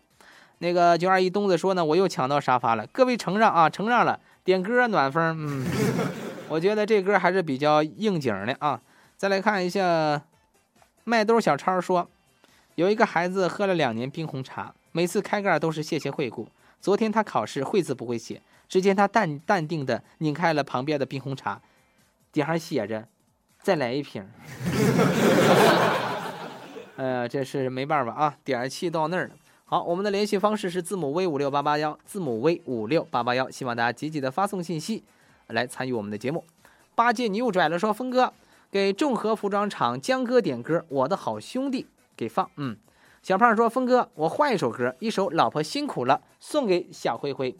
那个九二一东子说呢，我又抢到沙发了，各位承让啊，承让了，点歌暖风，嗯，我觉得这歌还是比较应景的啊。再来看一下，麦兜小超说，有一个孩子喝了两年冰红茶。每次开盖都是谢谢惠顾。昨天他考试会字不会写，只见他淡淡定的拧开了旁边的冰红茶，底下写着“再来一瓶”。呃，这是没办法啊，点气到那儿了。好，我们的联系方式是字母 V 五六八八幺，字母 V 五六八八幺，希望大家积极的发送信息来参与我们的节目。八戒你又拽了，说峰哥给众和服装厂江哥点歌，我的好兄弟给放，嗯。小胖说：“峰哥，我换一首歌，一首《老婆辛苦了》，送给小灰灰。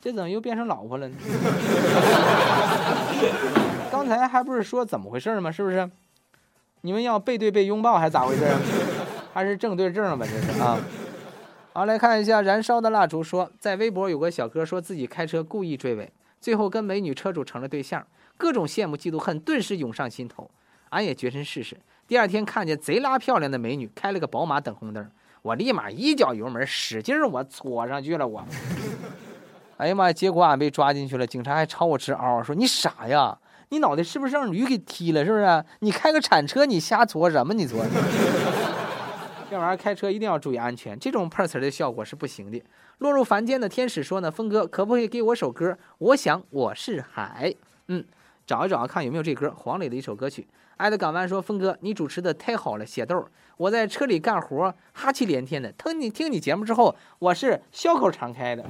这怎么又变成老婆了呢？刚才还不是说怎么回事吗？是不是？你们要背对背拥抱还是咋回事？还是正对正吧？这是啊。好，来看一下《燃烧的蜡烛》说，在微博有个小哥说自己开车故意追尾，最后跟美女车主成了对象，各种羡慕嫉妒恨顿时涌上心头。俺也决心试试。”第二天看见贼拉漂亮的美女开了个宝马等红灯，我立马一脚油门使劲我搓上去了我。哎呀妈呀！结果俺被抓进去了，警察还朝我直嗷说：“你傻呀？你脑袋是不是让驴给踢了？是不是？你开个铲车，你瞎搓什么？你搓？这玩意儿开车一定要注意安全，这种碰瓷的效果是不行的。落入凡间的天使说呢：峰哥可不可以给我首歌？我想我是海。嗯，找一找看有没有这歌，黄磊的一首歌曲。爱的港湾说：“峰哥，你主持的太好了，血豆，我在车里干活，哈气连天的。听你听你节目之后，我是笑口常开的。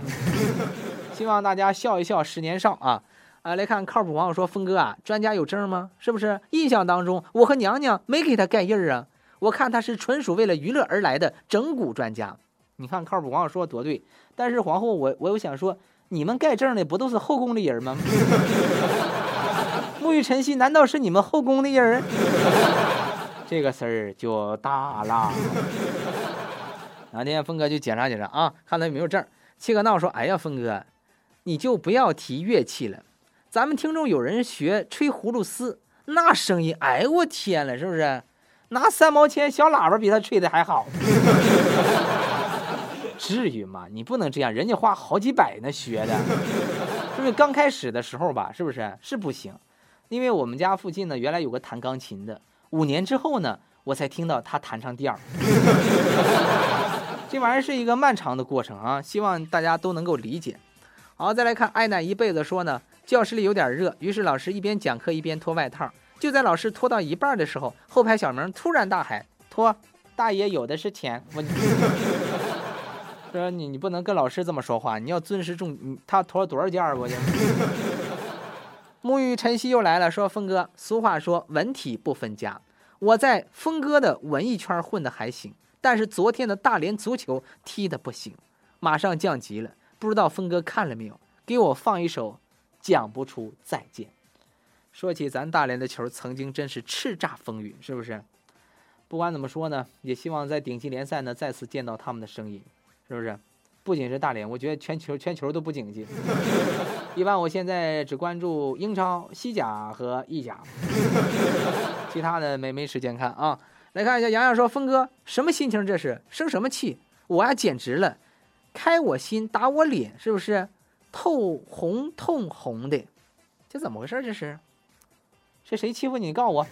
希望大家笑一笑，十年少啊！啊，来看靠谱网友说：峰哥啊，专家有证吗？是不是？印象当中，我和娘娘没给他盖印儿啊。我看他是纯属为了娱乐而来的整蛊专家。你看靠谱网友说的多对，但是皇后，我我又想说，你们盖证的不都是后宫的人吗？” 沐浴晨曦难道是你们后宫的人？这个事儿就大了。哪天峰哥去检查检查啊，看他有没有证。七个闹说：“哎呀，峰哥，你就不要提乐器了。咱们听众有人学吹葫芦丝，那声音，哎我天了，是不是？拿三毛钱小喇叭比他吹的还好。至于吗？你不能这样，人家花好几百呢学的，是不是？刚开始的时候吧，是不是？是不行。”因为我们家附近呢，原来有个弹钢琴的，五年之后呢，我才听到他弹上调 这玩意儿是一个漫长的过程啊，希望大家都能够理解。好，再来看爱奶一辈子说呢，教室里有点热，于是老师一边讲课一边脱外套。就在老师脱到一半的时候，后排小明突然大喊：“脱！大爷有的是钱！”我说你你不能跟老师这么说话，你要尊师重。他脱了多少件儿？我去。沐浴晨曦又来了，说峰哥，俗话说文体不分家，我在峰哥的文艺圈混的还行，但是昨天的大连足球踢的不行，马上降级了，不知道峰哥看了没有？给我放一首《讲不出再见》。说起咱大连的球，曾经真是叱咤风云，是不是？不管怎么说呢，也希望在顶级联赛呢再次见到他们的身影，是不是？不仅是大连，我觉得全球全球都不景气。一般我现在只关注英超、西甲和意甲，其他的没没时间看啊。来看一下，洋洋说：“峰哥，什么心情？这是生什么气？我呀简直了，开我心，打我脸，是不是？透红透红的，这怎么回事？这是？”这谁欺负？你告诉我，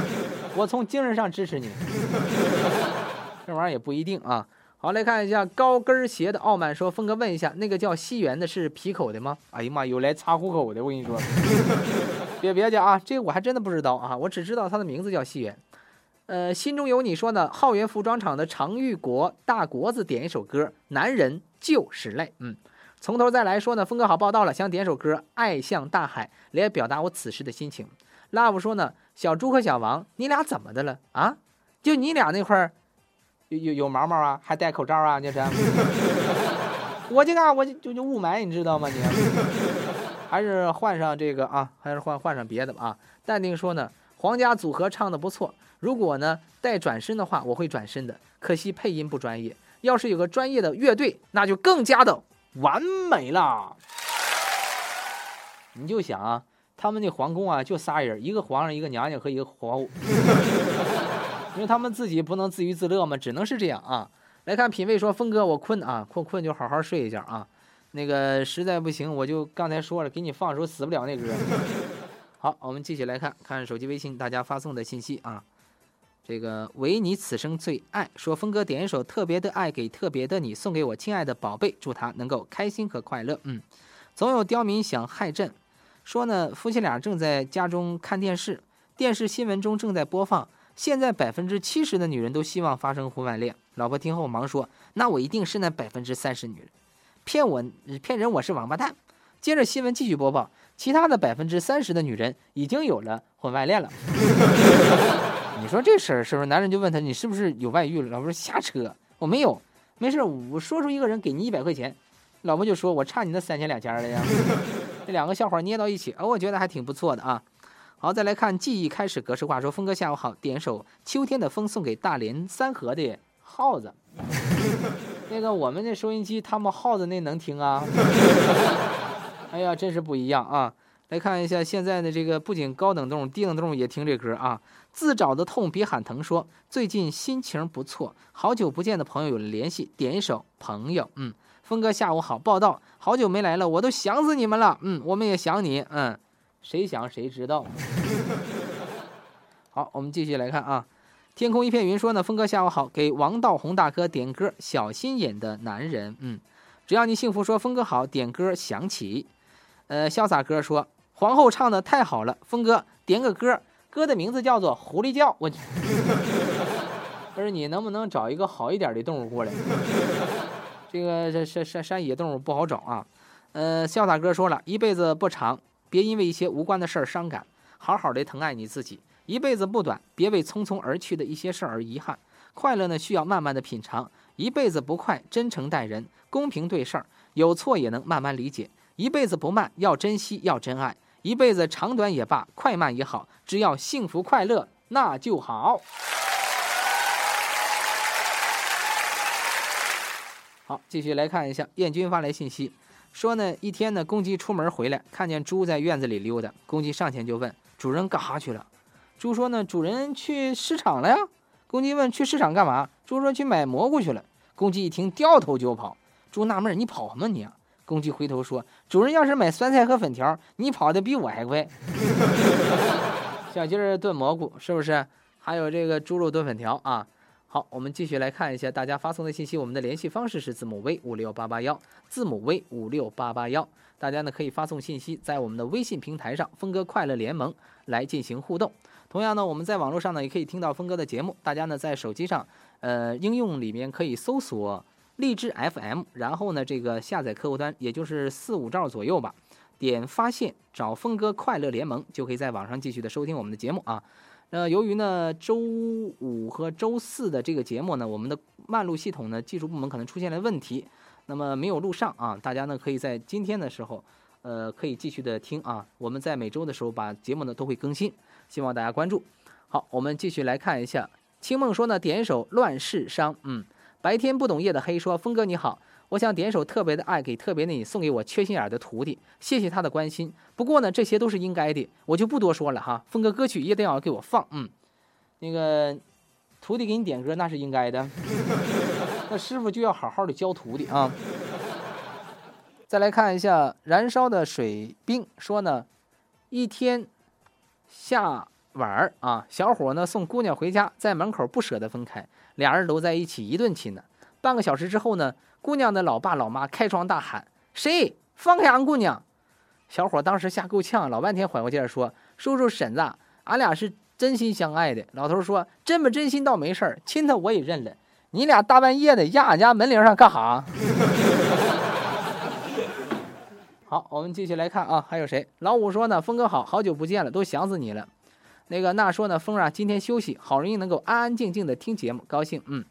我从精神上支持你。这玩意儿也不一定啊。好，来看一下高跟鞋的傲慢说：“峰哥问一下，那个叫西园的是皮口的吗？”哎呀妈，有来查户口的，我跟你说。别别介啊，这个我还真的不知道啊，我只知道他的名字叫西园。呃，心中有你说呢，浩源服装厂的常玉国大国子点一首歌，《男人就是累》。嗯，从头再来说呢，峰哥好报道了，想点首歌《爱像大海》来表达我此时的心情。Love 说呢，小猪和小王，你俩怎么的了啊？就你俩那块儿有有有毛毛啊，还戴口罩啊？这是？我这个我就就就雾霾，你知道吗？你 还是换上这个啊，还是换换上别的吧啊。淡定说呢，皇家组合唱的不错，如果呢带转身的话，我会转身的。可惜配音不专业，要是有个专业的乐队，那就更加的完美了。你就想啊。他们那皇宫啊，就仨人，一个皇上，一个娘娘和一个皇后，因为他们自己不能自娱自乐嘛，只能是这样啊。来看品味说，峰哥，我困啊，困困就好好睡一觉啊。那个实在不行，我就刚才说了，给你放首死不了那歌。好，我们继续来看看手机微信大家发送的信息啊。这个唯你此生最爱说，峰哥点一首特别的爱给特别的你，送给我亲爱的宝贝，祝他能够开心和快乐。嗯，总有刁民想害朕。说呢，夫妻俩正在家中看电视，电视新闻中正在播放。现在百分之七十的女人都希望发生婚外恋。老婆听后忙说：“那我一定是那百分之三十女人，骗我骗人，我是王八蛋。”接着新闻继续播报，其他的百分之三十的女人已经有了婚外恋了。你说这事儿是不是？男人就问他：“你是不是有外遇了？”老婆说：“瞎扯，我没有，没事。我说出一个人给你一百块钱。”老婆就说：“我差你那三千两千的呀。”这两个笑话捏到一起，哦，我觉得还挺不错的啊。好，再来看记忆开始格式化，说峰哥下午好，点首秋天的风送给大连三河的耗子。那个我们那收音机，他们耗子那能听啊？哎呀，真是不一样啊！来看一下现在的这个，不仅高等动物、低等动物也听这歌啊。自找的痛别喊疼，说最近心情不错，好久不见的朋友有了联系，点一首朋友，嗯。峰哥下午好，报道，好久没来了，我都想死你们了。嗯，我们也想你。嗯，谁想谁知道。好，我们继续来看啊。天空一片云说呢，峰哥下午好，给王道宏大哥点歌，小心眼的男人。嗯，只要你幸福，说峰哥好，点歌响起。呃，潇洒哥说皇后唱的太好了，峰哥点个歌，歌的名字叫做狐狸叫。我，不是你能不能找一个好一点的动物过来？这个这山山山野动物不好找啊，呃，潇洒哥说了一辈子不长，别因为一些无关的事儿伤感，好好的疼爱你自己。一辈子不短，别为匆匆而去的一些事儿而遗憾。快乐呢需要慢慢的品尝，一辈子不快，真诚待人，公平对事儿，有错也能慢慢理解。一辈子不慢，要珍惜，要真爱。一辈子长短也罢，快慢也好，只要幸福快乐，那就好。好，继续来看一下，燕军发来信息，说呢，一天呢，公鸡出门回来，看见猪在院子里溜达，公鸡上前就问主人干哈去了？猪说呢，主人去市场了呀。公鸡问去市场干嘛？猪说去买蘑菇去了。公鸡一听，掉头就跑。猪纳闷，你跑什么你？公鸡回头说，主人要是买酸菜和粉条，你跑的比我还快。小鸡儿炖蘑菇是不是？还有这个猪肉炖粉条啊？好，我们继续来看一下大家发送的信息。我们的联系方式是字母 V 五六八八幺，字母 V 五六八八幺。大家呢可以发送信息，在我们的微信平台上“峰哥快乐联盟”来进行互动。同样呢，我们在网络上呢也可以听到峰哥的节目。大家呢在手机上，呃，应用里面可以搜索荔枝 FM，然后呢这个下载客户端，也就是四五兆左右吧，点发现找峰哥快乐联盟，就可以在网上继续的收听我们的节目啊。那由于呢，周五和周四的这个节目呢，我们的慢录系统呢，技术部门可能出现了问题，那么没有录上啊。大家呢，可以在今天的时候，呃，可以继续的听啊。我们在每周的时候把节目呢都会更新，希望大家关注。好，我们继续来看一下，清梦说呢，点一首《乱世伤》。嗯，白天不懂夜的黑说，峰哥你好。我想点首特别的爱给特别的你，送给我缺心眼的徒弟，谢谢他的关心。不过呢，这些都是应该的，我就不多说了哈。峰哥歌曲一定要给我放，嗯，那个徒弟给你点歌那是应该的，那师傅就要好好的教徒弟啊。再来看一下燃烧的水冰说呢，一天下晚儿啊，小伙呢送姑娘回家，在门口不舍得分开，俩人搂在一起一顿亲呢。半个小时之后呢。姑娘的老爸老妈开窗大喊：“谁放开俺姑娘？”小伙当时吓够呛，老半天缓过劲儿说：“叔叔婶子，俺俩是真心相爱的。”老头说：“真不真心倒没事儿，亲他我也认了。你俩大半夜的压俺家门铃上干哈？” 好，我们继续来看啊，还有谁？老五说呢：“峰哥好，好久不见了，都想死你了。”那个那说呢：“峰啊，今天休息，好容易能够安安静静的听节目，高兴。”嗯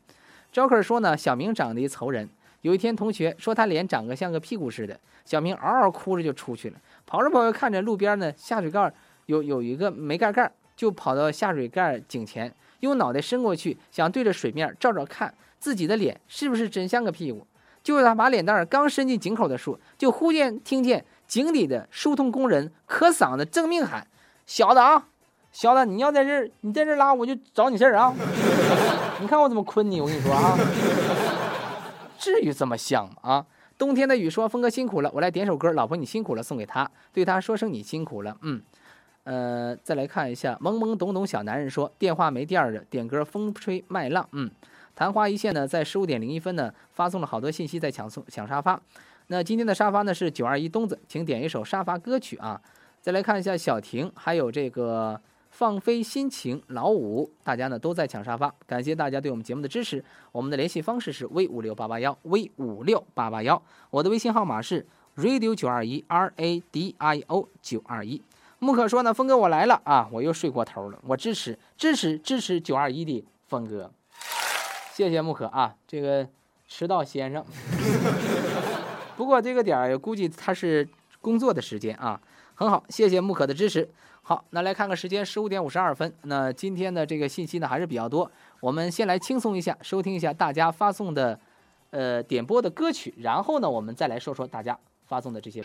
，Joker 说呢：“小明长得一凑人。”有一天，同学说他脸长得像个屁股似的，小明嗷嗷哭着就出去了。跑着跑着，看着路边呢下水盖有有一个没盖盖，就跑到下水盖井前，用脑袋伸过去，想对着水面照照看自己的脸是不是真像个屁股。就是他把脸蛋刚伸进井口的时候，就忽见听见井底的疏通工人磕嗓子正命喊：“小子啊，小子，你要在这儿，你在这拉，我就找你事儿啊！你看我怎么困你，我跟你说啊。”至于这么像吗？啊！冬天的雨说：“峰哥辛苦了，我来点首歌，老婆你辛苦了，送给他，对他说声你辛苦了。”嗯，呃，再来看一下，懵懵懂懂小男人说：“电话没电儿的，点歌风吹麦浪。”嗯，昙花一现呢，在十五点零一分呢，发送了好多信息在抢送抢沙发。那今天的沙发呢是九二一东子，请点一首沙发歌曲啊！再来看一下小婷，还有这个。放飞心情，老五，大家呢都在抢沙发，感谢大家对我们节目的支持。我们的联系方式是 V 五六八八幺 V 五六八八幺，我的微信号码是 Radio 九二一 R A D I O 九二一。木可说呢，峰哥我来了啊，我又睡过头了，我支持支持支持九二一的峰哥，谢谢木可啊，这个迟到先生。不过这个点儿估计他是工作的时间啊，很好，谢谢木可的支持。好，那来看看时间，十五点五十二分。那今天的这个信息呢还是比较多，我们先来轻松一下，收听一下大家发送的，呃，点播的歌曲，然后呢，我们再来说说大家发送的这些。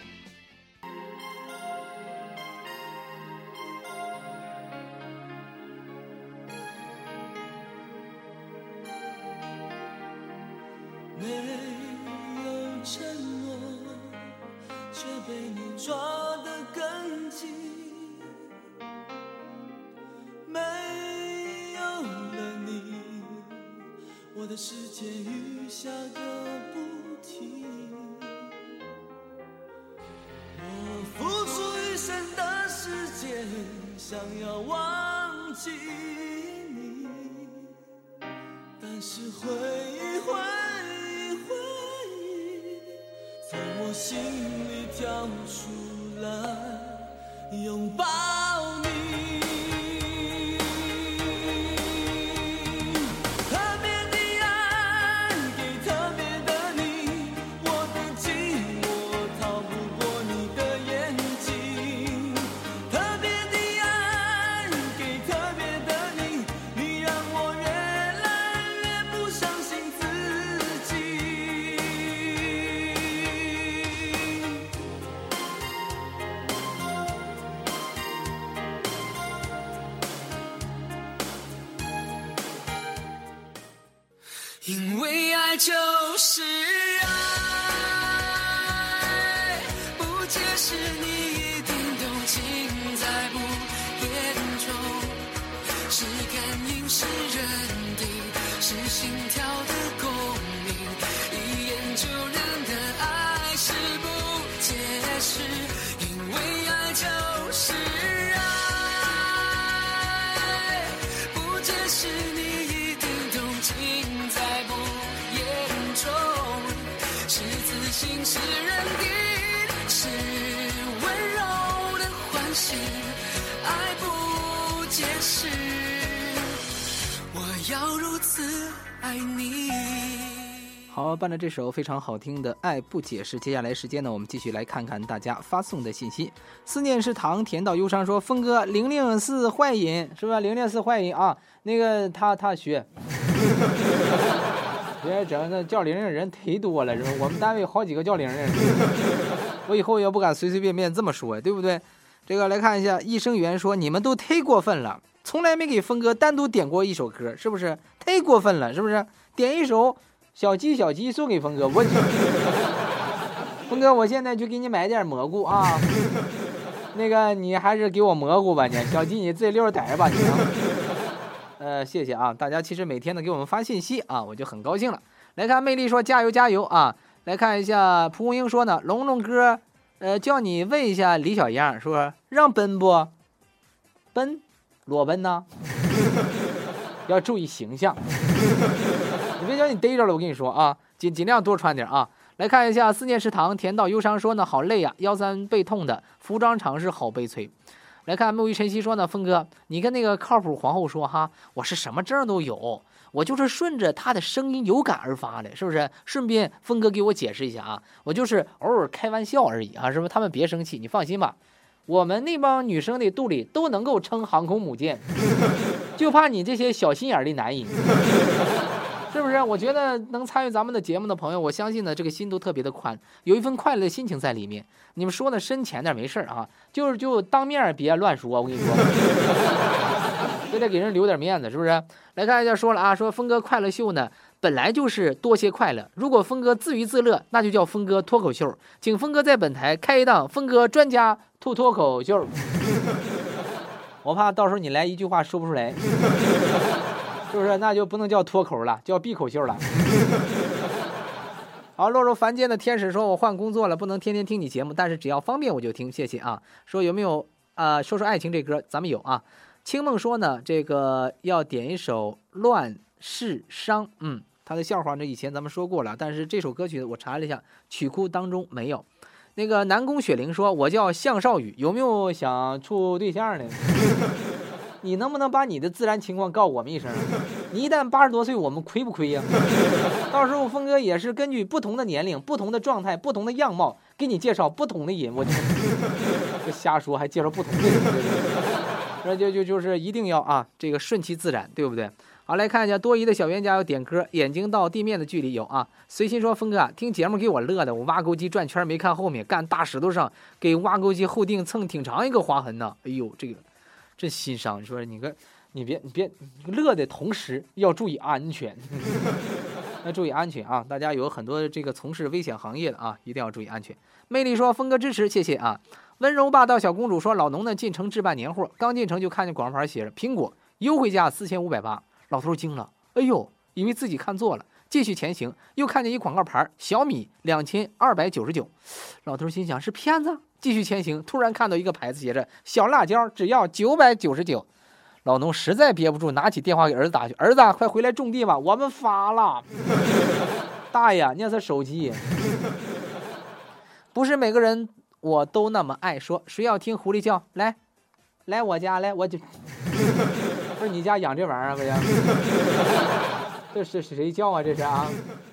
是回忆回忆回忆，从我心里跳出来拥抱。你那，这首非常好听的《爱不解释》，接下来时间呢，我们继续来看看大家发送的信息。思念是糖，甜到忧伤说，峰哥，玲玲是坏人是吧？玲玲是坏人啊，那个他他学，别整那叫玲玲人忒多了是吧？我们单位好几个叫玲玲，我以后也不敢随随便便这么说，对不对？这个来看一下，益生元说你们都忒过分了，从来没给峰哥单独点过一首歌，是不是？忒过分了，是不是？点一首。小鸡小鸡送给峰哥，我 峰哥，我现在去给你买点蘑菇啊。那个你还是给我蘑菇吧，你小鸡你自己溜着点吧，你。呃，谢谢啊，大家其实每天呢给我们发信息啊，我就很高兴了。来看魅力说加油加油啊！来看一下蒲公英说呢，龙龙哥，呃，叫你问一下李小样，说让奔不？奔，裸奔呢？要注意形象。你别叫你逮着了，我跟你说啊，尽尽量多穿点啊。来看一下思念食堂，甜到忧伤说呢，好累呀，腰酸背痛的，服装厂是好悲催。来看木鱼晨曦说呢，峰哥，你跟那个靠谱皇后说哈，我是什么证都有，我就是顺着他的声音有感而发的，是不是？顺便峰哥给我解释一下啊，我就是偶尔开玩笑而已啊，是不是？他们别生气，你放心吧，我们那帮女生的肚里都能够撑航空母舰，就怕你这些小心眼的男人。是？我觉得能参与咱们的节目的朋友，我相信呢，这个心都特别的宽，有一份快乐的心情在里面。你们说的深浅点没事啊，就是就当面别乱说，我跟你说，也得给人留点面子，是不是？来看一下，说了啊，说峰哥快乐秀呢，本来就是多些快乐。如果峰哥自娱自乐，那就叫峰哥脱口秀。请峰哥在本台开一档峰哥专家吐脱口秀。我怕到时候你来一句话说不出来。是不是？那就不能叫脱口了，叫闭口秀了。好，落入凡间的天使说：“我换工作了，不能天天听你节目，但是只要方便我就听，谢谢啊。”说有没有啊？说说爱情这歌，咱们有啊。青梦说呢，这个要点一首《乱世伤》。嗯，他的笑话呢，以前咱们说过了，但是这首歌曲我查了一下，曲库当中没有。那个南宫雪玲说：“我叫向少宇，有没有想处对象的？” 你能不能把你的自然情况告我们一声？你一旦八十多岁，我们亏不亏呀？到时候峰哥也是根据不同的年龄、不同的状态、不同的样貌，给你介绍不同的人。我就 这瞎说，还介绍不同的人，那就就就是一定要啊，这个顺其自然，对不对？好，来看一下多疑的小冤家要点歌，眼睛到地面的距离有啊。随心说，峰哥听节目给我乐的，我挖沟机转圈没看后面，干大石头上给挖沟机后腚蹭挺长一个划痕呢。哎呦，这个。真心伤，你说你个，你别你别乐的同时要注意安全，要注意安全啊！大家有很多这个从事危险行业的啊，一定要注意安全。魅力说峰哥支持，谢谢啊！温柔霸道小公主说老农呢进城置办年货，刚进城就看见广告牌写着苹果优惠价四千五百八，老头惊了，哎呦，以为自己看错了，继续前行，又看见一广告牌小米两千二百九十九，老头心想是骗子。继续前行，突然看到一个牌子，写着“小辣椒只要九百九十九”。老农实在憋不住，拿起电话给儿子打去：“儿子，快回来种地吧，我们发了。”大爷，那是手机。不是每个人我都那么爱说。谁要听狐狸叫？来，来我家来，我就不是你家养这玩意儿不行？这是谁叫啊？这是啊？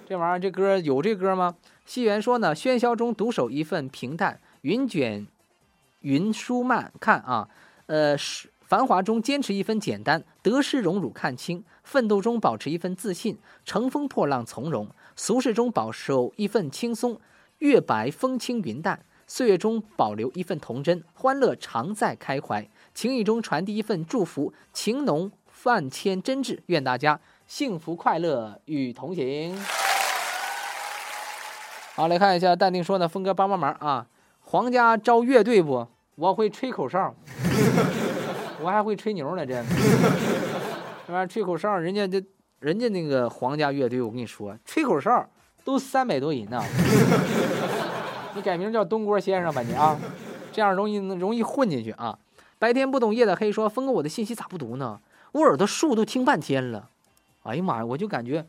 这玩意儿这歌有这歌吗？戏园说呢，喧嚣中独守一份平淡。云卷云舒慢，看啊，呃，繁华中坚持一分简单，得失荣辱看清，奋斗中保持一份自信，乘风破浪从容，俗世中保守一份轻松，月白风轻云淡，岁月中保留一份童真，欢乐常在开怀，情谊中传递一份祝福，情浓万千真挚，愿大家幸福快乐与同行。好，来看一下，淡定说呢，峰哥帮帮忙啊。皇家招乐队不？我会吹口哨，我还会吹牛呢。这这玩意儿吹口哨，人家这人家那个皇家乐队，我跟你说，吹口哨都三百多人呢。你改名叫东郭先生吧你啊，这样容易容易混进去啊。白天不懂夜的黑说，峰哥我的信息咋不读呢？我耳朵竖都听半天了。哎呀妈呀，我就感觉，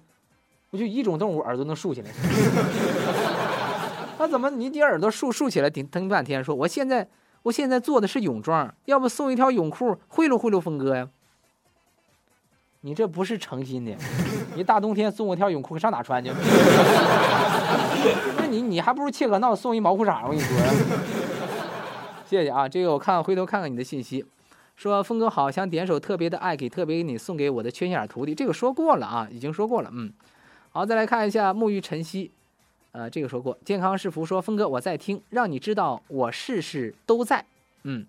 我就一种动物耳朵能竖起来。他怎么你你耳朵竖竖起来听听半天？说我现在我现在做的是泳装，要不送一条泳裤贿赂贿赂峰哥呀？你这不是诚心的，你大冬天送我条泳裤上哪穿去？那你你还不如切可闹送一毛裤衩，我跟你说。谢谢啊，这个我看回头看看你的信息，说峰哥好，想点首特别的爱给特别给你送给我的缺心眼徒弟，这个说过了啊，已经说过了，嗯。好，再来看一下沐浴晨曦，呃，这个说过，健康是福，说峰哥我在听，让你知道我事事都在，嗯。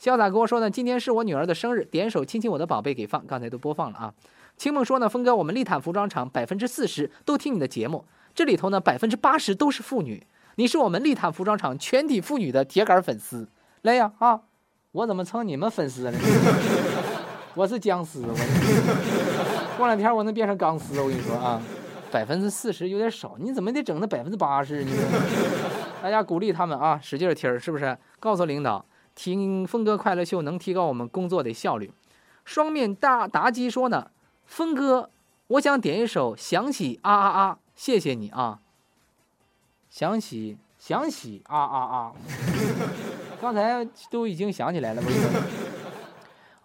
潇洒跟我说呢，今天是我女儿的生日，点首亲亲我的宝贝给放，刚才都播放了啊。青梦说呢，峰哥，我们丽坦服装厂百分之四十都听你的节目，这里头呢百分之八十都是妇女，你是我们丽坦服装厂全体妇女的铁杆粉丝。来呀啊！我怎么成你们粉丝了？我是僵尸，我过两天我能变成钢丝，我跟你说啊，百分之四十有点少，你怎么得整那百分之八十？你说，大家鼓励他们啊，使劲听，是不是？告诉领导，听峰哥快乐秀能提高我们工作的效率。双面大妲己说呢，峰哥，我想点一首想起啊啊啊，谢谢你啊，想起想起啊啊啊。刚才都已经想起来了，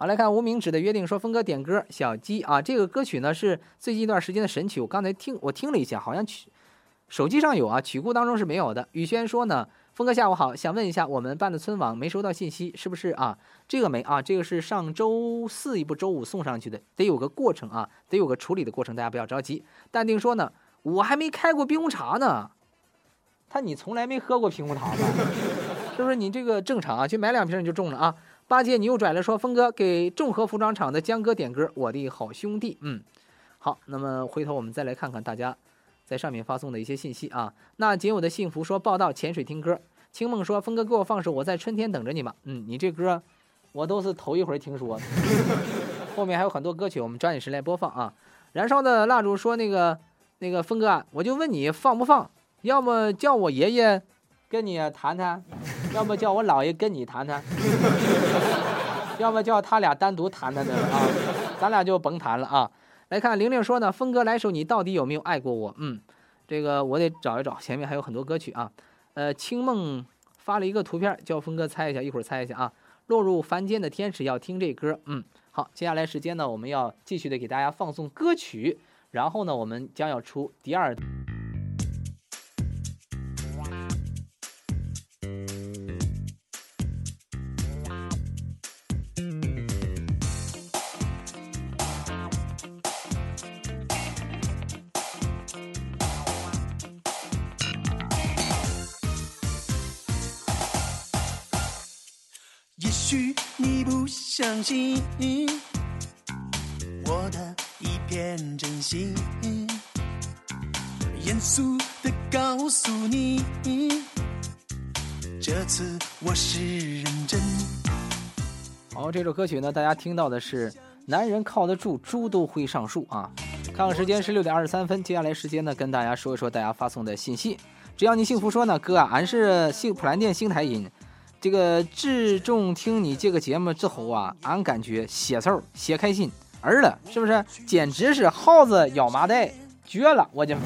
好来看无名指的约定说，峰哥点歌，小鸡啊，这个歌曲呢是最近一段时间的神曲，我刚才听我听了一下，好像曲手机上有啊，曲库当中是没有的。宇轩说呢，峰哥下午好，想问一下我们办的村网没收到信息，是不是啊？这个没啊，这个是上周四一不周五送上去的，得有个过程啊，得有个处理的过程，大家不要着急。淡定说呢，我还没开过冰红茶呢，他你从来没喝过冰红茶吧？是不是你这个正常啊？去买两瓶你就中了啊！八戒你又拽了，说峰哥给众和服装厂的江哥点歌，我的好兄弟。嗯，好，那么回头我们再来看看大家在上面发送的一些信息啊。那仅有的幸福说报道潜水听歌，青梦说峰哥给我放首我在春天等着你吧。嗯，你这歌我都是头一回听说，后面还有很多歌曲，我们抓紧时间播放啊。燃烧的蜡烛说那个那个峰哥，我就问你放不放？要么叫我爷爷跟你谈谈。要么叫我姥爷跟你谈谈，要么叫他俩单独谈谈得了啊，咱俩就甭谈了啊。来看玲玲说呢，峰哥来首你到底有没有爱过我？嗯，这个我得找一找，前面还有很多歌曲啊。呃，清梦发了一个图片，叫峰哥猜一下，一会儿猜一下啊。落入凡间的天使要听这歌，嗯，好，接下来时间呢，我们要继续的给大家放送歌曲，然后呢，我们将要出第二。相信我的一片真心，严肃的告诉你，这次我是认真。好，这首歌曲呢，大家听到的是“男人靠得住，猪都会上树”啊。看看时间是六点二十三分，接下来时间呢，跟大家说一说大家发送的信息。只要你幸福说呢，哥啊，俺是幸普兰店新台音。这个自重听你这个节目之后啊，俺感觉写凑写开心，儿了是不是？简直是耗子咬麻袋，绝了！我就，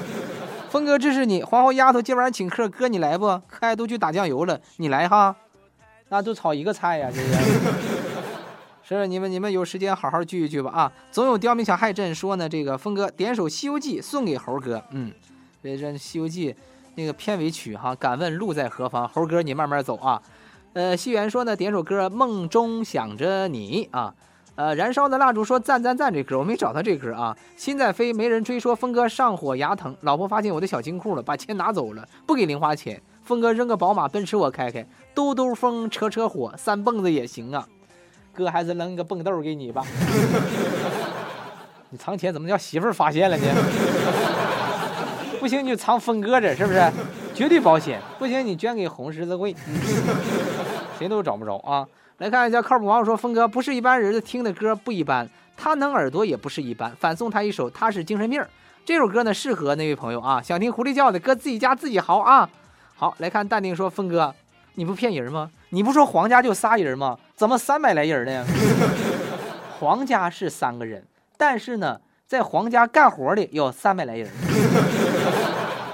峰哥支持你，皇后丫头今晚请客，哥你来不？可爱都去打酱油了，你来哈？那都炒一个菜呀，这 是。是你们你们有时间好好聚一聚吧啊！总有刁民想害朕说呢，这个峰哥点首《西游记》送给猴哥，嗯，这这《西游记》。那个片尾曲哈，敢问路在何方？猴哥，你慢慢走啊。呃，西元说呢，点首歌《梦中想着你》啊。呃，燃烧的蜡烛说赞赞赞，这歌我没找到这歌啊。心在飞，没人追，说峰哥上火牙疼，老婆发现我的小金库了，把钱拿走了，不给零花钱。峰哥扔个宝马奔驰我开开，兜兜风车车火，三蹦子也行啊。哥还是扔个蹦豆给你吧。你藏钱怎么叫媳妇儿发现了呢？不行，你就藏峰哥这，是不是？绝对保险。不行，你捐给红十字会，谁都找不着啊！来看一下，靠谱网友说，峰哥不是一般人听的歌不一般，他能耳朵也不是一般，反送他一首《他是精神病》。这首歌呢，适合那位朋友啊，想听狐狸叫的，搁自己家自己嚎啊。好，来看淡定说，峰哥，你不骗人吗？你不说皇家就仨人吗？怎么三百来人呢？皇家是三个人，但是呢，在皇家干活的有三百来人。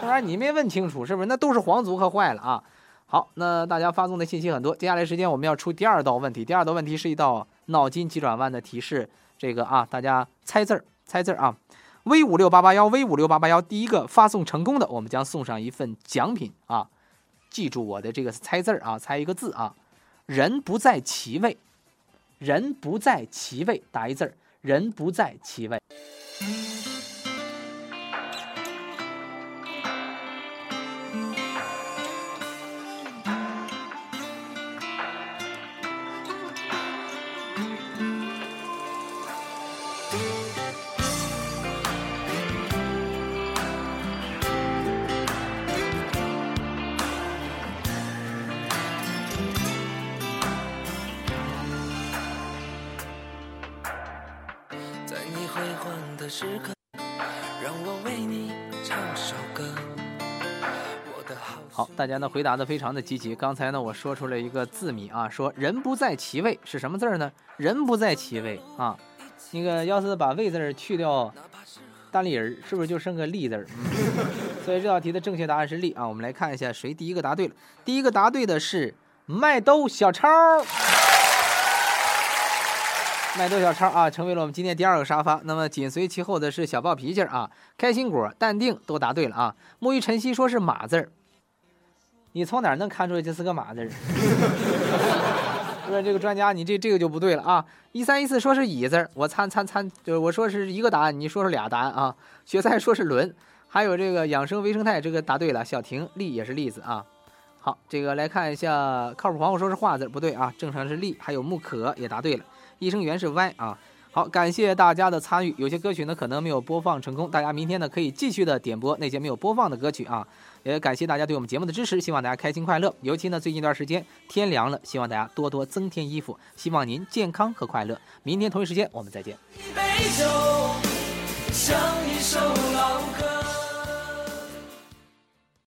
当然你没问清楚是不是？那都是皇族，可坏了啊！好，那大家发送的信息很多，接下来时间我们要出第二道问题。第二道问题是一道脑筋急转弯的提示，这个啊，大家猜字儿，猜字儿啊。V 五六八八幺，V 五六八八幺，第一个发送成功的，我们将送上一份奖品啊！记住我的这个猜字儿啊，猜一个字啊。人不在其位，人不在其位，打一字儿，人不在其位。大家呢回答的非常的积极。刚才呢我说出了一个字谜啊，说人不在其位是什么字儿呢？人不在其位啊，那个要是把位字去掉，单立人是不是就剩个立字儿？所以这道题的正确答案是立啊。我们来看一下谁第一个答对了。第一个答对的是麦兜小超。麦兜小超啊，成为了我们今天第二个沙发。那么紧随其后的是小暴脾气啊，开心果、淡定都答对了啊。沐浴晨曦说是马字儿，你从哪儿能看出来这 是个马字儿？说这个专家，你这这个就不对了啊！一三一四说是乙字儿，我参参参，就是我说是一个答案，你说是俩答案啊。雪菜说是轮，还有这个养生微生态这个答对了。小婷栗也是栗字啊。好，这个来看一下，靠谱黄瓜说是画字儿不对啊，正常是栗。还有木可也答对了。益生元是 Y 啊。好，感谢大家的参与。有些歌曲呢可能没有播放成功，大家明天呢可以继续的点播那些没有播放的歌曲啊。也感谢大家对我们节目的支持，希望大家开心快乐。尤其呢最近一段时间天凉了，希望大家多多增添衣服，希望您健康和快乐。明天同一时间我们再见。一杯酒，像一首老歌